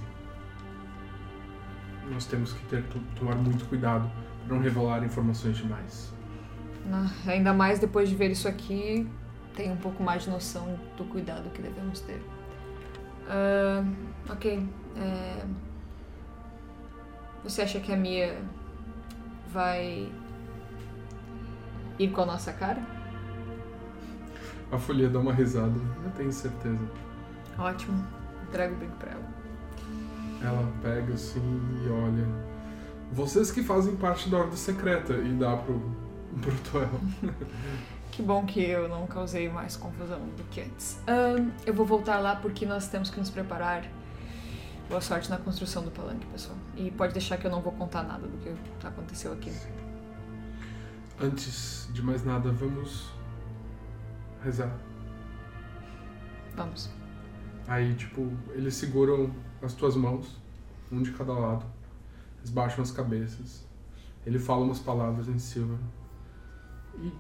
nós temos que ter, tomar muito cuidado para não revelar informações demais. Ah, ainda mais depois de ver isso aqui, tenho um pouco mais de noção do cuidado que devemos ter. Ah, ok. É... Você acha que a Mia vai ir com a nossa cara? A folha dá uma risada. Eu tenho certeza. Ótimo. Entrego o brinco pra ela. Ela pega assim e olha. Vocês que fazem parte da ordem secreta e dá pro, pro Toel. Que bom que eu não causei mais confusão do que antes. Ahn, eu vou voltar lá porque nós temos que nos preparar. Boa sorte na construção do palanque, pessoal. E pode deixar que eu não vou contar nada do que aconteceu aqui. Antes de mais nada, vamos rezar. Vamos. Aí, tipo, eles seguram as tuas mãos, um de cada lado. Eles baixam as cabeças. Ele fala umas palavras em Silver. E,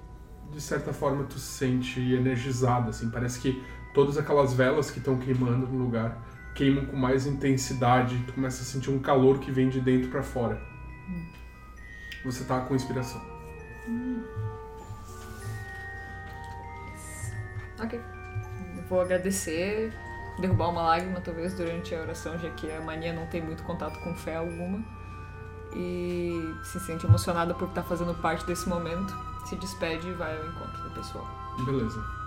de certa forma, tu se sente energizado, assim. Parece que todas aquelas velas que estão queimando no lugar queimam com mais intensidade. Tu começa a sentir um calor que vem de dentro pra fora. Você tá com inspiração. Ok. Eu vou agradecer, derrubar uma lágrima talvez durante a oração, já que a mania não tem muito contato com fé alguma. E se sente emocionada por estar fazendo parte desse momento. Se despede e vai ao encontro do pessoal. Beleza.